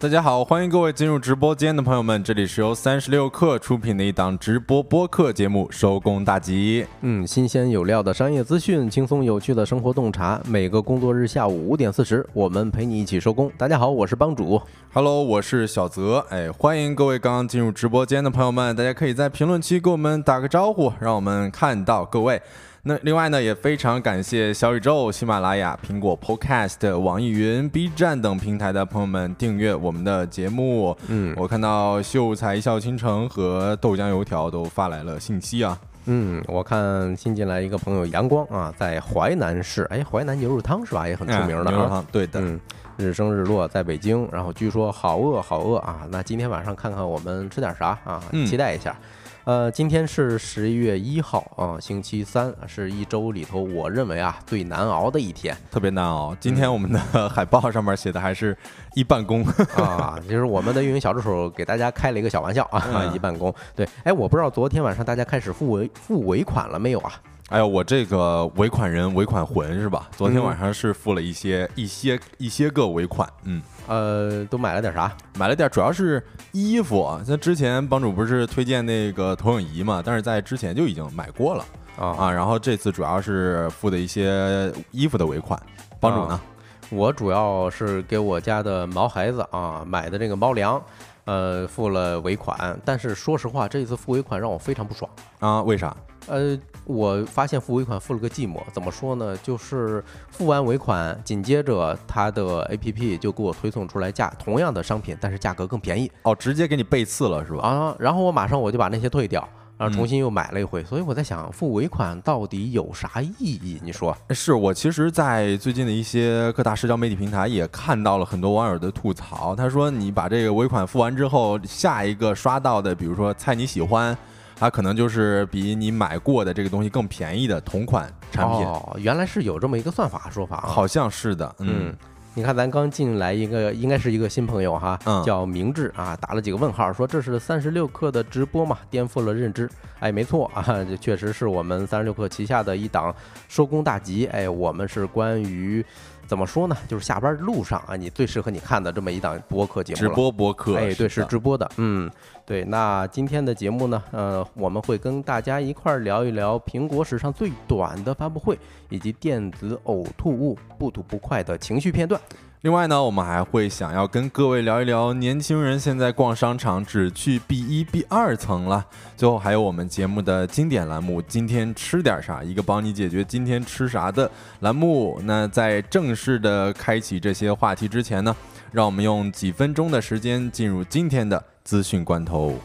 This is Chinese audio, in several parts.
大家好，欢迎各位进入直播间的朋友们，这里是由三十六氪出品的一档直播播客节目《收工大吉》。嗯，新鲜有料的商业资讯，轻松有趣的生活洞察，每个工作日下午五点四十，我们陪你一起收工。大家好，我是帮主。Hello，我是小泽。哎，欢迎各位刚刚进入直播间的朋友们，大家可以在评论区给我们打个招呼，让我们看到各位。那另外呢，也非常感谢小宇宙、喜马拉雅、苹果 Podcast、网易云、B 站等平台的朋友们订阅我们的节目。嗯我看到秀才一笑倾城和豆浆油条都发来了信息啊。嗯，我看新进来一个朋友阳光啊，在淮南市，哎，淮南牛肉汤是吧？也很出名的啊。牛肉汤，对的。嗯，日升日落在北京，然后据说好饿好饿啊！那今天晚上看看我们吃点啥啊？嗯期待一下。呃，今天是十一月一号啊，星期三，是一周里头我认为啊最难熬的一天特别难熬。今天我们的 海报上面写的还是一办公，啊。就是我们的运营小助手给大家开了一个小玩笑啊，嗯 一办公。对，哎，我不知道昨天晚上大家开始付尾付尾款了没有啊？哎呦，我这个尾款人尾款魂是吧？昨天嗯晚上是付了一些一些一些个尾款，嗯，呃，都买了点啥？买了点，主要是衣服啊。像之前帮主不是推荐那个投影仪嘛，但是在之前就已经买过了啊啊。然后这次主要是付的一些衣服的尾款。帮主呢？啊我主要是给我家的毛孩子啊买的这个猫粮，呃，付了尾款。但是说实话，这次付尾款让我非常不爽。啊，为啥？呃，我发现付尾款付了个寂寞，怎么说呢？就是付完尾款，紧接着它的 APP 就给我推送出来价同样的商品，但是价格更便宜哦，直接给你背刺了是吧？啊。然后我马上我就把那些退掉，然后重嗯新又买了一回。所以我在想，付尾款到底有啥意义？你说？是我其实，在最近的一些各大社交媒体平台也看到了很多网友的吐槽。他说，你把这个尾款付完之后，下一个刷到的，比如说猜你喜欢，它可能就是比你买过的这个东西更便宜的同款产品，哦，原来是有这么一个算法说法啊。好像是的。嗯嗯，你看咱刚进来一个，应该是一个新朋友哈，嗯叫明智啊，打了几个问号，说这是三十六氪的直播嘛，颠覆了认知。哎，没错啊，这确实是我们三十六氪旗下的一档收工大吉。哎，我们是关于怎么说呢，就是下班路上啊，你最适合你看的这么一档播客节目了。直播播客，哎，对，是直播的，嗯，对。那今天的节目呢，呃，我们会跟大家一块儿聊一聊苹果史上最短的发布会，以及电子呕吐物不吐不快的情绪片段。另外呢，我们还会想要跟各位聊一聊年轻人现在逛商场只去 B 一、B 二层了。最后还有我们节目的经典栏目“今天吃点啥”，一个帮你解决今天吃啥的栏目。那在正式的开启这些话题之前呢，让我们用几分钟的时间进入今天的资讯关头。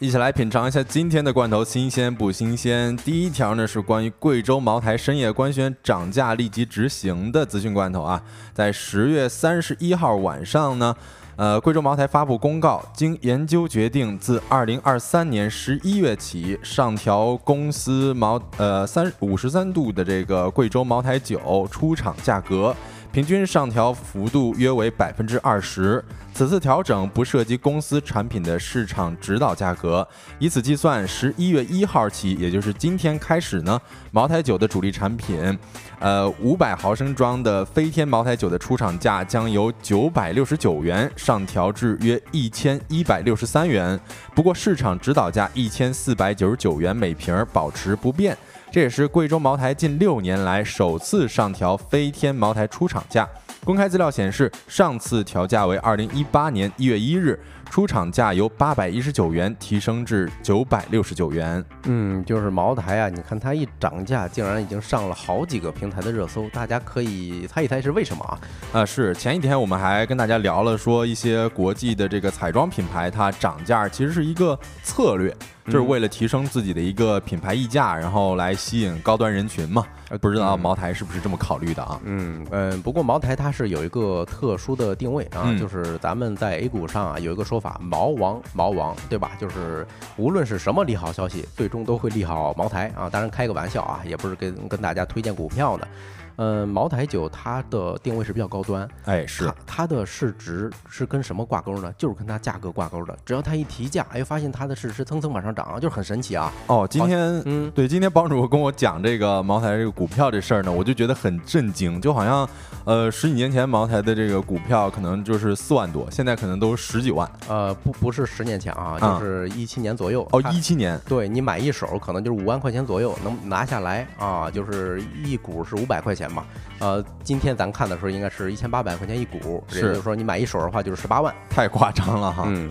一起来品尝一下今天的罐头新鲜不新鲜。第一条呢是关于贵州茅台深夜官宣涨价立即执行的资讯罐头啊，在十月三十一号晚上呢。呃，贵州茅台发布公告，经研究决定，自二零二三年十一月起，上调公司茅呃三五十三度的这个贵州茅台酒出厂价格，平均上调幅度约为百分之二十。此次调整不涉及公司产品的市场指导价格，以此计算，十一月一号起，也就是今天开始呢，茅台酒的主力产品，呃，五百毫升装的飞天茅台酒的出厂价将由九百六十九元上调至约一千一百六十三元，不过市场指导价一千四百九十九元每瓶保持不变。这也是贵州茅台近六年来首次上调飞天茅台出厂价。公开资料显示，上次调价为二零一八年一月一日，出厂价由八百一十九元提升至九百六十九元。嗯，就是茅台啊，你看它一涨价，竟然已经上了好几个平台的热搜，大家可以猜一猜是为什么啊？啊，是前几天我们还跟大家聊了，说一些国际的这个彩妆品牌它涨价其实是一个策略，就是为了提升自己的一个品牌溢价，然后来吸引高端人群嘛。不知道嗯茅台是不是这么考虑的啊？嗯嗯，不过茅台它是有一个特殊的定位啊，嗯就是咱们在 A 股上啊有一个说法，毛王毛王，对吧？就是无论是什么利好消息，最终都会利好茅台啊。当然开个玩笑啊，也不是跟跟大家推荐股票的的。呃，茅台酒它的定位是比较高端，哎，是它它的市值是跟什么挂钩呢？就是跟它价格挂钩的。只要它一提价，哎，发现它的市值蹭蹭往上涨，就是很神奇啊。哦，今天嗯，对，今天帮主跟我讲这个茅台这个股票这事儿呢，我就觉得很震惊，就好像呃十几年前茅台的这个股票可能就是四万多，现在可能都十几万。呃，不不是十年前啊，啊就是一七年左右。哦，它一七年，对你买一手可能就是五万块钱左右能拿下来啊，就是一股是五百块钱嘛。呃，今天咱看的时候应该是一千八百块钱一股，也就是说你买一手的话就是十八万。太夸张了哈。嗯。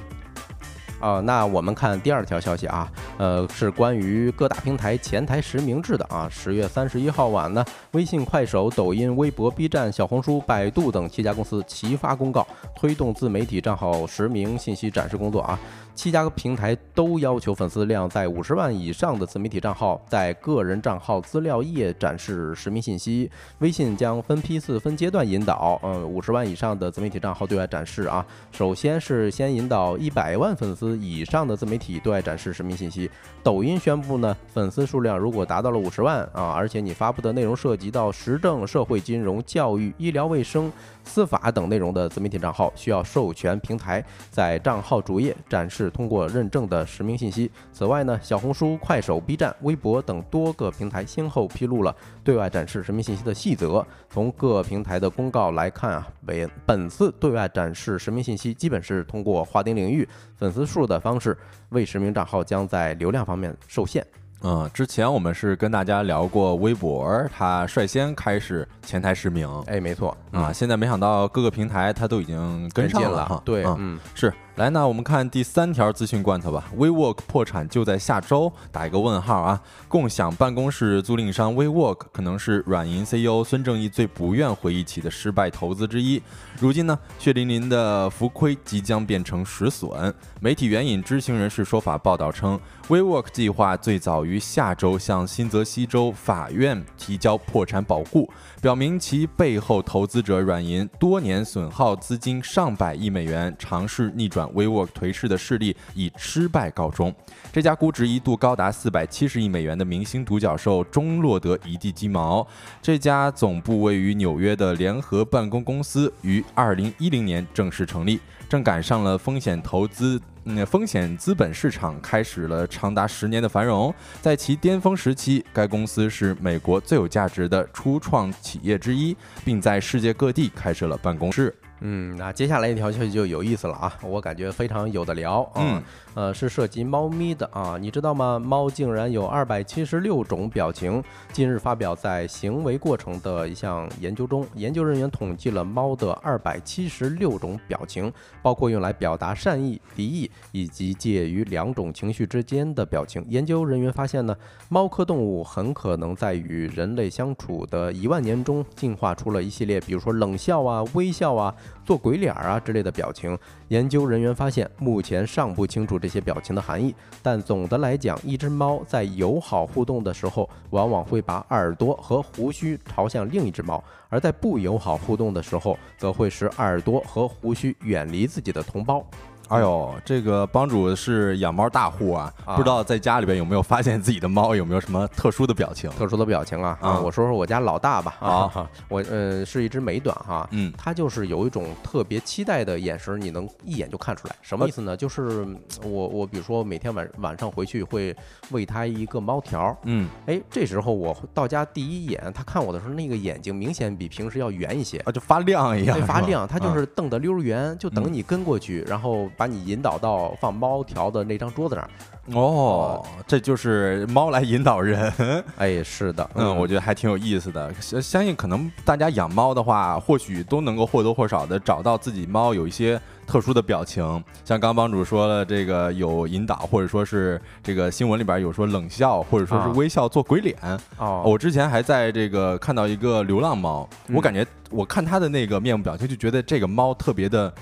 啊、那我们看第二条消息啊，呃，是关于各大平台前台实名制的啊。十月三十一号晚呢，微信、快手、抖音、微博、B 站、小红书、百度等七家公司齐发公告，推动自媒体账号实名信息展示工作啊。七家平台都要求粉丝量在五十万以上的自媒体账号在个人账号资料页展示实名信息。微信将分批次、分阶段引导，呃，五十万以上的自媒体账号对外展示啊。首先是先引导一百万粉丝以上的自媒体对外展示实名信息。抖音宣布呢，粉丝数量如果达到了五十万啊，而且你发布的内容涉及到时政、社会、金融、教育、医疗卫生、司法等内容的自媒体账号，需要授权平台在账号主页展示通过认证的实名信息。此外呢，小红书、快手、B 站、微博等多个平台先后披露了对外展示实名信息的细则。从各平台的公告来看啊，本本次对外展示实名信息基本是通过划定领域、粉丝数的方式，未实名账号将在流量方面受限。嗯，之前我们是跟大家聊过微博，它率先开始前台实名哎，没错啊，现在没想到各个平台它都已经跟上了哈。对，嗯嗯，是，来，那我们看第三条资讯罐头吧。WeWork 破产就在下周，打一个问号啊！共享办公室租赁商 WeWork 可能是软银 CEO 孙正义最不愿回忆起的失败投资之一。如今呢，血淋淋的浮亏即将变成实损。媒体援引知情人士说法报道称，WeWork 计划最早于下周向新泽西州法院提交破产保护，表明其背后投资者软银多年损耗资金上百亿美元，尝试逆转 WeWork 颓势的势力以失败告终。这家估值一度高达四百七十亿美元的明星独角兽终落得一地鸡毛。这家总部位于纽约的联合办公公司于二零一零年正式成立，正赶上了风险投资。嗯，风险资本市场开始了长达十年的繁荣，在其巅峰时期，该公司是美国最有价值的初创企业之一，并在世界各地开设了办公室。嗯，那接下来一条消息就有意思了啊，我感觉非常有的聊啊。嗯呃，是涉及猫咪的啊，你知道吗？猫竟然有二百七十六种表情。近日发表在《行为过程》的一项研究中，研究人员统计了猫的二百七十六种表情，包括用来表达善意、敌意以及介于两种情绪之间的表情。研究人员发现呢，猫科动物很可能在与人类相处的一万年中，进化出了一系列，比如说冷笑啊、微笑啊、做鬼脸儿啊之类的表情。研究人员发现，目前尚不清楚这这些表情的含义，但总的来讲，一只猫在友好互动的时候，往往会把耳朵和胡须朝向另一只猫；而在不友好互动的时候，则会使耳朵和胡须远离自己的同胞。哎呦，这个帮主是养猫大户啊，啊不知道在家里边有没有发现自己的猫有没有什么特殊的表情？特殊的表情啊啊啊！我说说我家老大吧啊，我呃是一只美短哈，嗯它就是有一种特别期待的眼神，你能一眼就看出来。什么意思呢？就是嗯我我比如说每天晚晚上回去会喂它一个猫条，嗯哎，这时候我到家第一眼，它看我的时候，那个眼睛明显比平时要圆一些。啊，就发亮一样，发亮，它就啊是瞪得溜儿圆，就等你跟过去，然然后把你引导到放猫条的那张桌子上。哦，这就是猫来引导人。哎，是的，嗯，我觉得还挺有意思的。相相信可能大家养猫的话，或许都能够或多或少的找到自己猫有一些特殊的表情。像刚帮主说了，这个有引导，或者说是这个新闻里边有说冷笑，或者说是啊微笑做鬼脸。哦，我之前还在这个看到一个流浪猫，嗯我感觉我看它的那个面部表情，就觉得这个猫特别的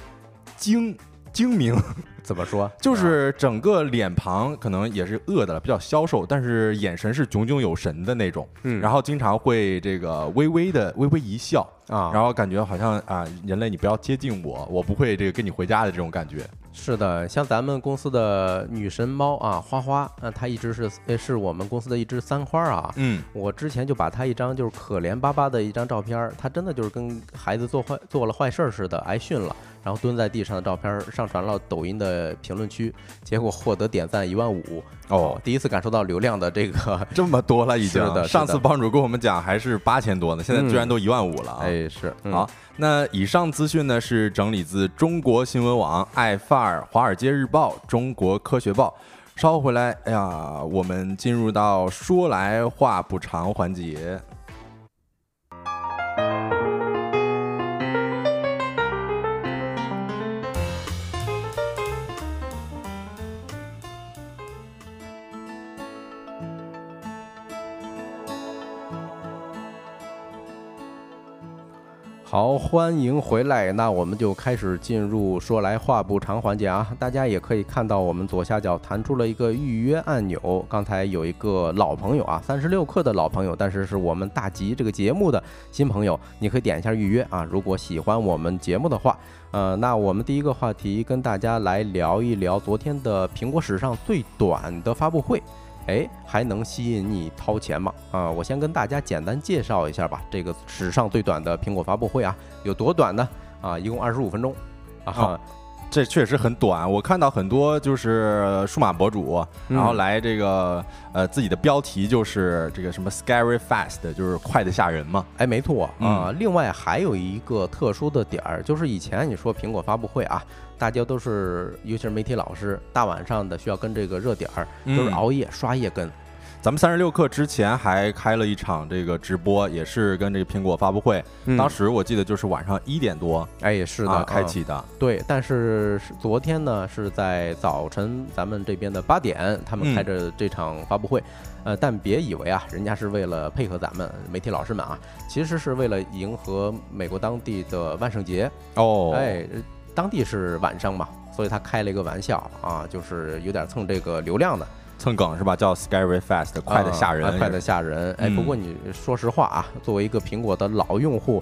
精精明，怎么说？就是整个脸庞可能也是饿的了，比较消瘦，但是眼神是炯炯有神的那种。嗯然后经常会这个微微的微微一笑，啊，然后感觉好像啊，人类你不要接近我，我不会这个跟你回家的这种感觉。是的，像咱们公司的女神猫啊，花花，那它一直是呃是我们公司的一只三花啊。嗯，我之前就把它一张就是可怜巴巴的一张照片儿，它真的就是跟孩子做坏做了坏事儿似的，挨训了，然后蹲在地上的照片上传了抖音的评论区，结果获得点赞一万五。哦，第一次感受到流量的这个，这么多了已经。是的上次帮主跟我们讲还是八千多呢，现在居然都一万五了啊！哎是，嗯好，那以上资讯呢是整理自中国新闻网、爱范儿、华尔街日报、中国科学报。稍后回来，哎呀，我们进入到说来话不长环节。好，欢迎回来。那我们就开始进入说来话不长环节啊。大家也可以看到，我们左下角弹出了一个预约按钮。刚才有一个老朋友啊，三十六课的老朋友，但是是我们大吉这个节目的新朋友，你可以点一下预约啊。如果喜欢我们节目的话，呃，那我们第一个话题跟大家来聊一聊昨天的苹果史上最短的发布会。哎，还能吸引你掏钱吗？啊，我先跟大家简单介绍一下吧。这个史上最短的苹果发布会啊，有多短呢？啊，一共二十五分钟。啊哦，这确实很短，我看到很多就是数码博主，然后嗯来这个呃自己的标题就是这个什么 scary fast，就是快的吓人嘛。哎，没错嗯啊。另外还有一个特殊的点儿，就是以前你说苹果发布会啊，大家都是，尤其是媒体老师，大晚上的需要跟这个热点儿，都是嗯熬夜刷夜跟。咱们三十六课之前还开了一场这个直播，也是跟这个苹果发布会，当时我记得就是晚上一点多哎，也是的，啊开啊启的。对，但是是昨天呢是在早晨咱们这边的八点，他们开嗯着这场发布会，呃，但别以为啊，人家是为了配合咱们媒体老师们啊，其实是为了迎合美国当地的万圣节，哦，哎，呃当地是晚上嘛，所以他开了一个玩笑啊，就是有点蹭这个流量的，蹭梗是吧？叫 scary fast，快的吓人，啊快的吓人。哎，不嗯过你说实话啊，作为一个苹果的老用户，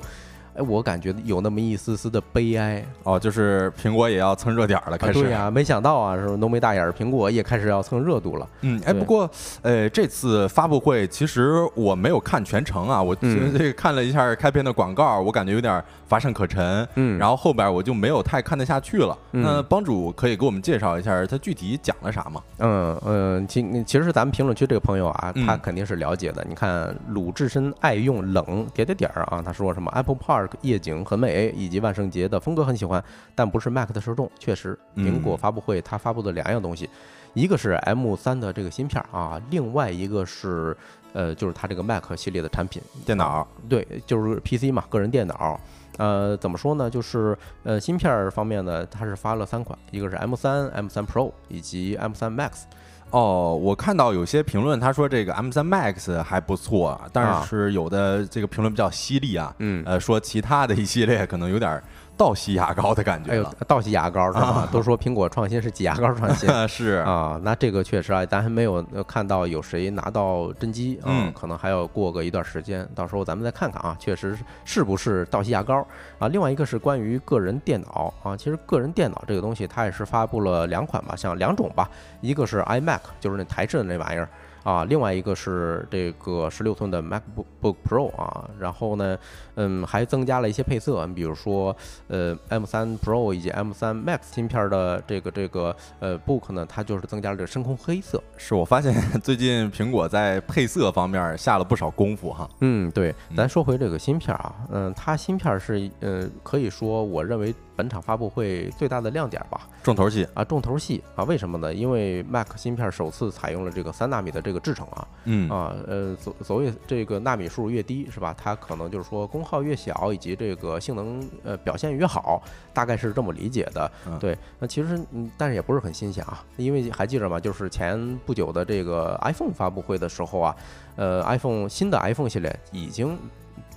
哎，我感觉有那么一丝丝的悲哀。哦，就是苹果也要蹭热点了，啊，开始。对呀、没想到啊，是浓眉大眼儿苹果也开始要蹭热度了。嗯，哎，不过，呃，这次发布会其实我没有看全程啊，我嗯这个看了一下开篇的广告，我感觉有点乏善可陈。嗯然后后边我就没有太看得下去了。嗯那帮主可以给我们介绍一下他具体讲了啥吗？嗯嗯，其其实咱们评论区这个朋友啊，嗯他肯定是了解的。你看鲁智深爱用冷点点点儿啊，他说什么 Apple Park 夜景很美，以及万圣节的风格很喜欢，但不是 Mac 的受众。确实，嗯苹果发布会它发布的两样东西，一个是 M 三的这个芯片儿啊，另外一个是呃，就是它这个 Mac 系列的产品。电脑。对，就是 PC 嘛，个人电脑。呃，怎么说呢？就是呃，芯片儿方面呢，它是发了三款，一个是 M 三 M 三 Pro 以及 M 三 Max。哦，我看到有些评论，他说这个 M3 Max 还不错，但啊。是有的这个评论比较犀利啊，嗯，呃，说其他的一系列可能有点倒吸牙膏的感哎呦觉了。，倒吸牙膏是吧啊？都说苹果创新是挤牙膏创新 是啊，那这个确实啊，咱还没有呃看到有谁拿到真机啊嗯，可能还要过个一段时间，到时候咱们再看看啊，确实是是不是倒吸牙膏啊？另外一个是关于个人电脑啊，其实个人电脑这个东西，它也是发布了两款吧，像两种吧，一个是 iMac，就是那台式的那玩意儿。啊，另外一个是这个十六寸的 MacBook Pro 啊，然后呢，嗯，还增加了一些配色，比如说，呃，M3 Pro 以及 M3 Max 芯片的这个这个呃 Book 呢，它就是增加了这个深空黑色。是，我发现 最近苹果在配色方面下了不少功夫哈。嗯，对，嗯咱说回这个芯片啊，嗯，它芯片是呃，可以说我认为本场发布会最大的亮点吧。重头戏，啊，重头戏啊，为什么呢？因为 Mac 芯片首次采用了这个三纳米的这个制程啊，嗯啊，呃，所所谓这个纳米数越低是吧？它可能就是说功耗越小，以及这个性能呃表现越好，大概是这么理解的嗯。对，那其实嗯，但是也不是很新鲜啊，因为还记着吗？就是前不久的这个 iPhone 发布会的时候啊，呃，iPhone 新的 iPhone 系列已经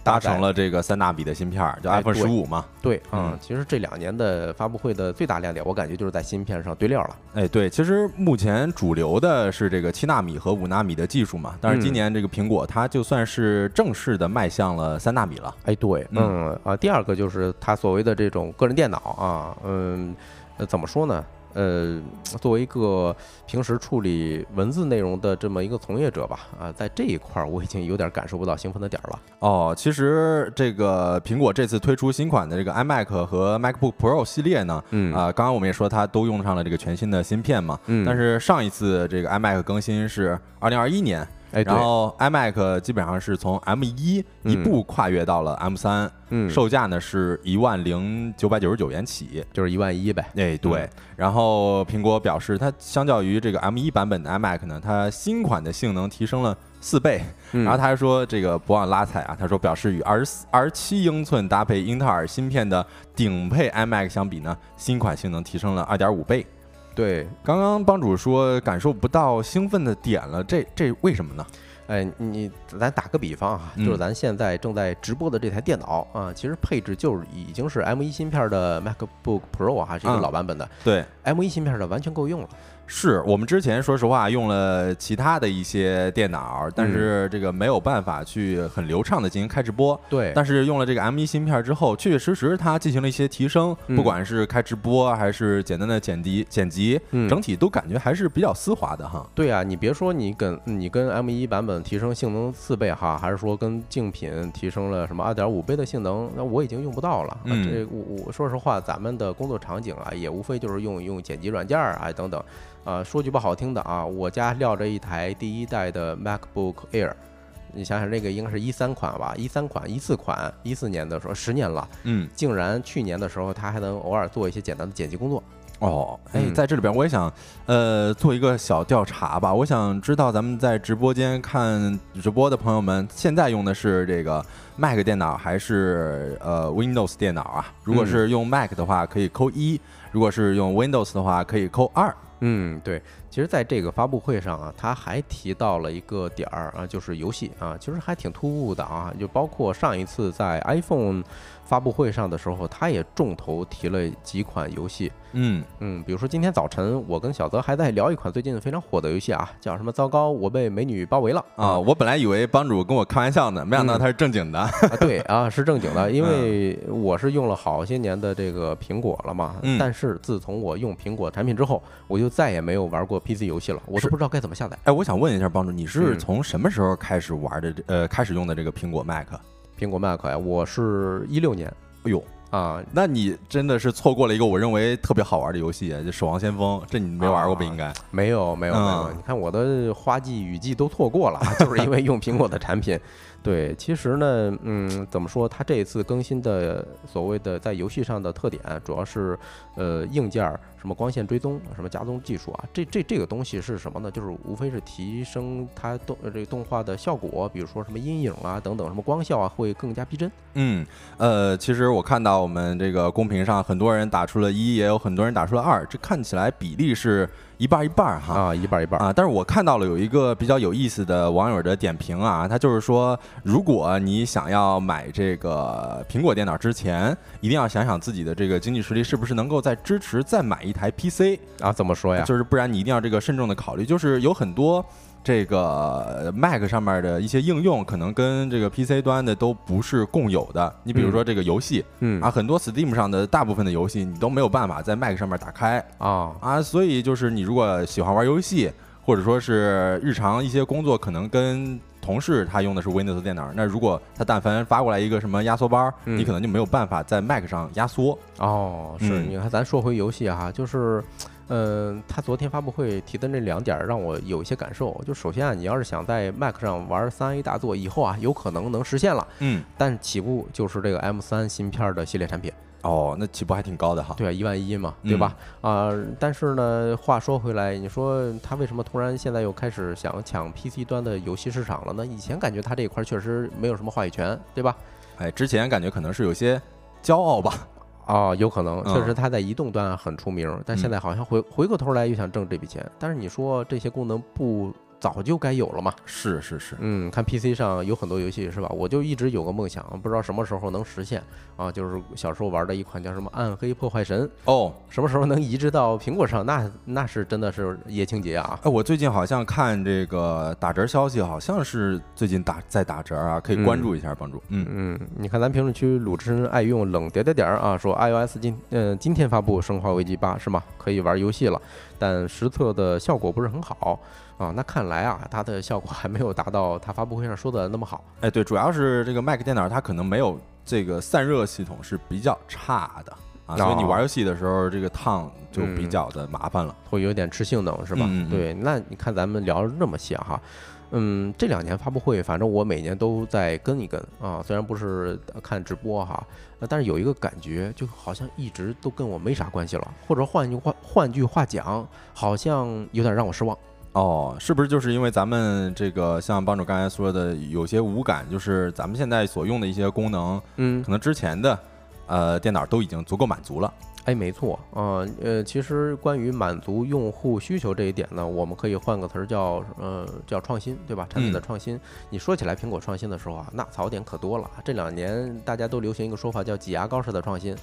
搭成了这个三纳米的芯片，就 iPhone 十五嘛。对，嗯，其实这两年的发布会的最大亮点，我感觉就是在芯片上堆料了。哎，对，其实目前主流的是这个七纳米和五纳米的技术嘛，但是今年这个苹果它就算是正式的迈向了三纳米了。哎，对，嗯啊，第二个就是它所谓的这种个人电脑啊，嗯，怎么说呢？呃，作为一个平时处理文字内容的这么一个从业者吧，啊，在这一块儿我已经有点感受不到兴奋的点儿了。哦，其实这个苹果这次推出新款的这个 iMac 和 MacBook Pro 系列呢，嗯啊，刚刚我们也说它都用上了这个全新的芯片嘛，嗯，但是上一次这个 iMac 更新是二零二一年。然后 iMac 基本上是从 M 一一步跨越到了 M 三，嗯，售价呢是一万零九百九十九元起，就是一万一呗。哎，对。然后苹果表示，它相较于这个 M 一版本的 iMac 呢，它新款的性能提升了四倍。然后他还说，这个不忘拉踩啊，他说表示与二十四、二十七英寸搭配英特尔芯片的顶配 iMac 相比呢，新款性能提升了二点五倍。对，刚刚帮主说感受不到兴奋的点了，这这为什么呢？哎，你咱打个比方啊，就是咱现在正在直播的这台电脑啊，其实配置就是已经是 M1 芯片的 MacBook Pro 啊，是一个老版本的，对，M1 芯片的完全够用了。是我们之前说实话用了其他的一些电脑，但是这个没有办法去很流畅的进行开直播。对，但是用了这个 M1 芯片之后，确确实实它进行了一些提升，不管是开直播还是简单的剪辑剪辑，整体都感觉还是比较丝滑的哈。对啊，你别说你跟你跟 M1 版本提升性能四倍哈，还是说跟竞品提升了什么二点五倍的性能，那我已经用不到了。这我我说实话，咱们的工作场景啊，也无非就是用用剪辑软件啊等等。啊，说句不好听的啊，我家撂着一台第一代的 MacBook Air，你想想，那个应该是一三款吧，一三款、一四款，一四年的时候，十年了，嗯，竟然去年的时候，它还能偶尔做一些简单的剪辑工作。哦，哎，在这里边我也想，呃，做一个小调查吧。我想知道咱们在直播间看直播的朋友们，现在用的是这个 Mac 电脑还是呃 Windows 电脑啊？如果是用 Mac 的话，可以扣一；如果是用 Windows 的话，可以扣二。嗯，对，其实在这个发布会上啊，他还提到了一个点儿啊，就是游戏啊，其实还挺突兀的啊，就包括上一次在 iPhone。发布会上的时候，他也重头提了几款游戏。嗯嗯，比如说今天早晨，我跟小泽还在聊一款最近非常火的游戏啊，叫什么？糟糕，我被美女包围了啊！我本来以为帮主跟我开玩笑呢，没想到他是正经的。对 啊，是正经的，因为我是用了好些年的这个苹果了嘛。但是自从我用苹果产品之后，我就再也没有玩过 PC 游戏了，我都不知道该怎么下载。哎，我想问一下帮主，你是从什么时候开始玩的？呃，开始用的这个苹果 Mac？苹果 Mac 呀，我是一六年，哎呦。啊，那你真的是错过了一个我认为特别好玩的游戏，就《守望先锋》，这你没玩过不应该？没有没有没有，你看我的花季雨季都错过了，就是因为用苹果的产品。对，其实呢，嗯，怎么说？它这一次更新的所谓的在游戏上的特点，主要是呃硬件儿，什么光线追踪，什么加踪技术啊，这这这个东西是什么呢？就是无非是提升它动这个动画的效果，比如说什么阴影啊等等，什么光效啊会更加逼真。嗯，呃，其实我看到我们这个公屏上很多人打出了一，也有很多人打出了二，这看起来比例是。一半一半哈啊，一半一半啊！但是我看到了有一个比较有意思的网友的点评啊，他就是说，如果你想要买这个苹果电脑之前，一定要想想自己的这个经济实力是不是能够再支持再买一台 PC 啊？怎么说呀？就是不然你一定要这个慎重的考虑，就是有很多。这个 Mac 上面的一些应用，可能跟这个 PC 端的都不是共有的。你比如说这个游戏，嗯啊，很多 Steam 上的大部分的游戏，你都没有办法在 Mac 上面打开啊啊，所以就是你如果喜欢玩游戏，或者说是日常一些工作，可能跟同事他用的是 Windows 电脑，那如果他但凡发过来一个什么压缩包，你可能就没有办法在 Mac 上压缩。哦，是，你看咱说回游戏哈，就是。嗯，他昨天发布会提的那两点让我有一些感受。就首先啊，你要是想在 Mac 上玩三 A 大作，以后啊有可能能实现了。嗯，但起步就是这个 M 三芯片的系列产品。哦，那起步还挺高的哈。对啊，一万一嘛，对吧？啊，但是呢，话说回来，你说他为什么突然现在又开始想抢 PC 端的游戏市场了呢？以前感觉他这一块确实没有什么话语权，对吧？哎，之前感觉可能是有些骄傲吧。哦，有可能，确实他在移动端很出名，但现在好像回回过头来又想挣这笔钱。但是你说这些功能不早就该有了嘛。是是是，嗯，看 PC 上有很多游戏是吧？我就一直有个梦想，不知道什么时候能实现啊，就是小时候玩的一款叫什么《暗黑破坏神》，哦，什么时候能移植到苹果上？那那是真的是叶青杰啊！哎，我最近好像看这个打折消息，好像是最近打在打折啊，可以关注一下，帮助。嗯嗯，你看咱评论区鲁智深爱用冷点点点儿啊，说 iOS 今嗯今天发布《生化危机八》是吗？可以玩游戏了，但实测的效果不是很好啊。那看来啊，它的效果还没有达到它发布会上说的那么好。哎，对，主要是这个 Mac 电脑它可能没有这个散热系统是比较差的啊，所以你玩游戏的时候这个烫就比较的麻烦了，会有点吃性能是吧？嗯嗯对，那你看咱们聊了那么些哈。嗯，这两年发布会，反正我每年都在跟一跟啊，虽然不是看直播哈，呃但是有一个感觉，就好像一直都跟我没啥关系了，或者换句话换句话讲，好像有点让我失望。哦，是不是就是因为咱们这个像帮主刚才说的有些无感，就是咱们现在所用的一些功能，嗯可能之前的呃电脑都已经足够满足了。哎，没错啊，呃，其实关于满足用户需求这一点呢，我们可以换个词儿叫呃叫创新，对吧？产品的嗯创新。你说起来苹果创新的时候啊，那槽点可多了。这两年大家都流行一个说法叫挤牙膏式的创新。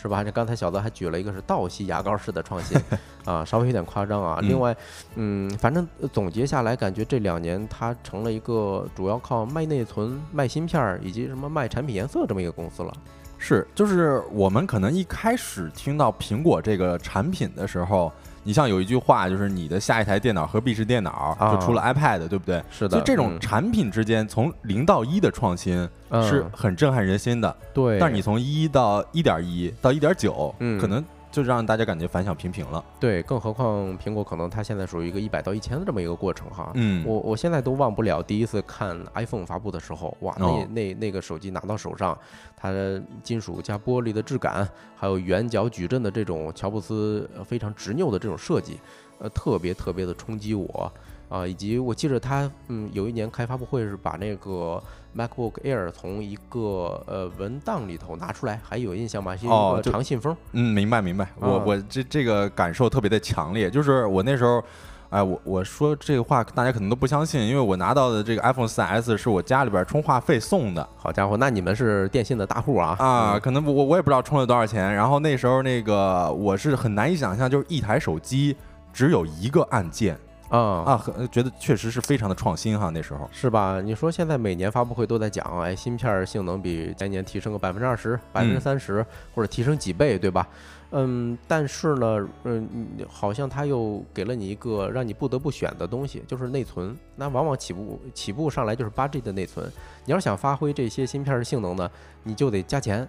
是吧？这刚才小泽还举了一个是倒吸牙膏式的创新，啊，稍微有点夸张啊。嗯另外，嗯，反正呃总结下来，感觉这两年它成了一个主要靠卖内存、卖芯片儿以及什么卖产品颜色这么一个公司了。是，就是我们可能一开始听到苹果这个产品的时候，你像有一句话，就是你的下一台电脑何必是电脑，啊就出了 iPad，对不对？是的，就这种嗯。产品之间从零到一的创新是嗯很震撼人心的，对，但是你从一到一点一到一点九，嗯。可能就让大家感觉反响平平了。对，更何况苹果可能它现在属于一个一百到一千的这么一个过程哈。嗯，我我现在都忘不了第一次看 iPhone 发布的时候，哇，那、哦那那个手机拿到手上，它的金属加玻璃的质感，还有圆角矩阵的这种乔布斯呃非常执拗的这种设计，呃，特别特别的冲击我啊、以及我记得他嗯有一年开发布会是把那个 MacBook Air 从一个呃文档里头拿出来，还有印象吗？是一个哦长信封。嗯，明白明白，我啊我这这个感受特别的强烈，就是我那时候。哎，我我说这个话大家可能都不相信，因为我拿到的这个 iPhone 4S 是我家里边充话费送的好家伙，那你们是电信的大户啊！啊，可能我我也不知道充了多少钱。然后那时候那个我是很难以想象，就是一台手机只有一个按键嗯啊啊，很觉得确实是非常的创新哈。那时候，是吧？你说现在每年发布会都在讲，哎，芯片性能比前年提升个百分之二十、百分之三十，或者提升几倍，对吧？嗯，但是呢，嗯，你好像它又给了你一个让你不得不选的东西，就是内存。那往往起步起步上来就是八 G 的内存，你要想发挥这些芯片的性能呢，你就得加钱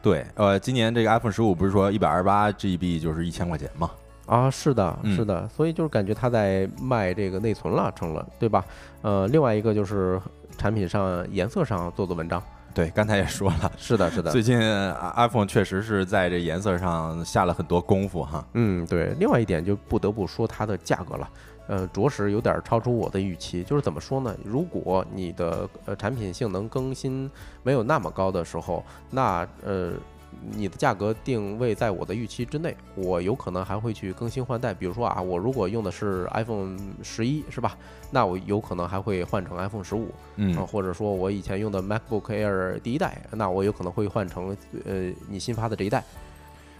对，呃，今年这个 iPhone 十五不是说一百二十八 GB 就是一千块钱吗？啊。是的，嗯是的，所以就是感觉它在卖这个内存了，成了，对吧？呃，另外一个就是产品上颜色上做做文章。对，刚才也说了，是的，是的。最近呃 iPhone 确实是在这颜色上下了很多功夫哈。嗯，对。另外一点就不得不说它的价格了，呃，着实有点超出我的预期。就是怎么说呢？如果你的呃产品性能更新没有那么高的时候，那呃。你的价格定位在我的预期之内，我有可能还会去更新换代。比如说啊，我如果用的是 iPhone 十一，是吧？那我有可能还会换成 iPhone 十五，嗯啊，或者说我以前用的 MacBook Air 第一代，那我有可能会换成呃你新发的这一代。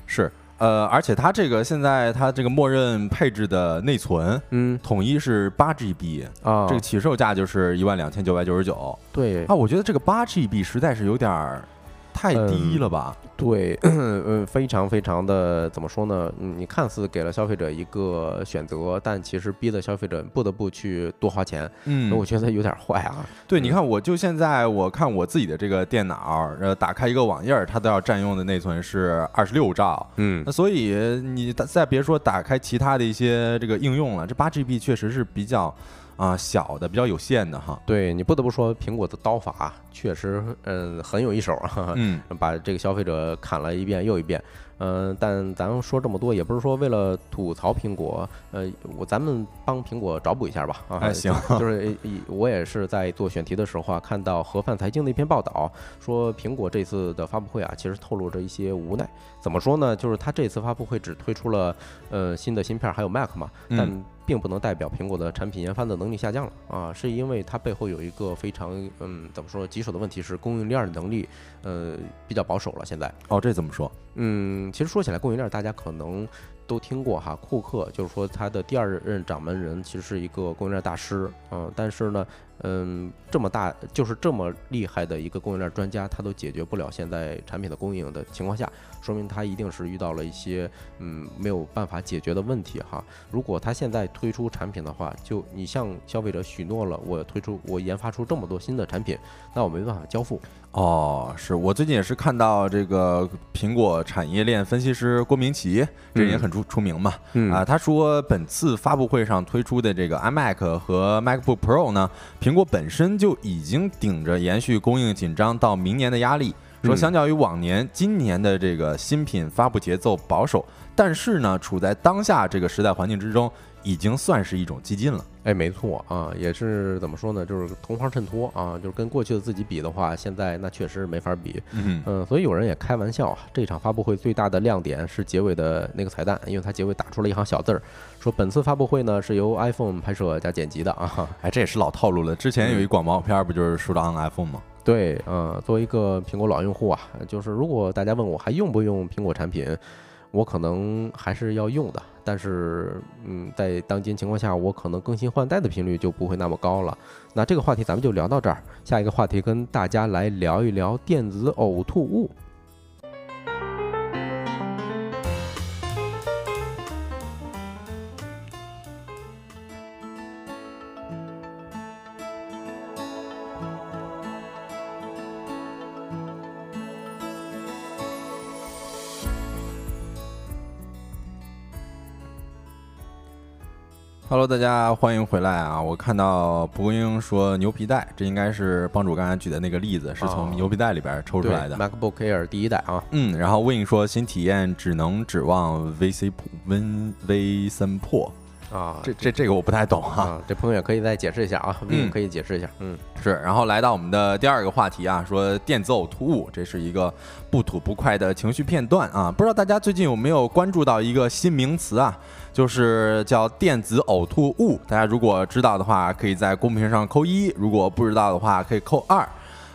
是，呃，而且它这个现在它这个默认配置的内存嗯统一是八 GB，啊，这个起售价就是一万两千九百九十九对啊。我觉得这个八 GB 实在是有点儿太低了吧？对，嗯，非常非常的怎么说呢？嗯，你看似给了消费者一个选择，但其实逼得消费者不得不去多花钱，嗯我觉得有点坏啊。对，嗯你看，我就现在我看我自己的这个电脑，呃，打开一个网页儿，它都要占用的内存是二十六兆。嗯那所以你再别说打开其他的一些这个应用了，这八 GB 确实是比较啊、小的，比较有限的哈。对你不得不说，苹果的刀法确实，嗯，很有一手啊。嗯，把这个消费者砍了一遍又一遍。嗯、但咱说这么多，也不是说为了吐槽苹果，呃，我咱们帮苹果找补一下吧。啊，哎行就就是呃我也是在做选题的时候啊，看到盒饭财经的一篇报道，说苹果这次的发布会啊，其实透露着一些无奈。怎么说呢？就是它这次发布会只推出了呃新的芯片还有 Mac 嘛，但嗯并不能代表苹果的产品研发的能力下降了啊，是因为它背后有一个非常嗯怎么说棘手的问题是供应链的能力呃比较保守了。现在哦，这怎么说？嗯，其实说起来供应链，大家可能都听过哈，库克就是说他的第二任掌门人其实是一个供应链大师，嗯，但是呢。嗯，这么大就是这么厉害的一个供应链专家，他都解决不了现在产品的供应的情况下，说明他一定是遇到了一些嗯没有办法解决的问题哈。如果他现在推出产品的话，就你向消费者许诺了，我推出我研发出这么多新的产品，那我没办法交付。哦，是我最近也是看到这个苹果产业链分析师郭明奇，这人也很出出名嘛，啊，他说本次发布会上推出的这个 iMac 和 MacBook Pro 呢。苹果本身就已经顶着延续供应紧张到明年的压力，说相较于往年，今年的这个新品发布节奏保守，但是呢，处在当下这个时代环境之中，已经算是一种激进了。哎，没错啊，也是怎么说呢？就是同行衬托啊，就是跟过去的自己比的话，现在那确实没法比。嗯嗯，所以有人也开玩笑啊，这场发布会最大的亮点是结尾的那个彩蛋，因为它结尾打出了一行小字儿，说本次发布会呢是由 iPhone 拍摄加剪辑的啊。哎，这也是老套路了，之前有一广告片不就是说到 iPhone 吗？对，嗯，作为一个苹果老用户啊，就是如果大家问我还用不用苹果产品？我可能还是要用的，但是，嗯，在当今情况下，我可能更新换代的频率就不会那么高了。那这个话题咱们就聊到这儿，下一个话题跟大家来聊一聊电子呕吐物。Hello，大家欢迎回来啊！我看到蒲公英说牛皮带，这应该是帮主刚才举的那个例子，是从牛皮带里边抽出来的。MacBook Air 第一代啊，嗯，然后 Win 说新体验只能指望 VC 普温微森破。啊，这这这个我不太懂哈，这朋友也可以再解释一下啊，嗯，可以解释一下，嗯，是，然后来到我们的第二个话题啊，说电子呕吐物，这是一个不吐不快的情绪片段啊，不知道大家最近有没有关注到一个新名词啊，就是叫电子呕吐物，大家如果知道的话，可以在公屏上扣一，如果不知道的话，可以扣二，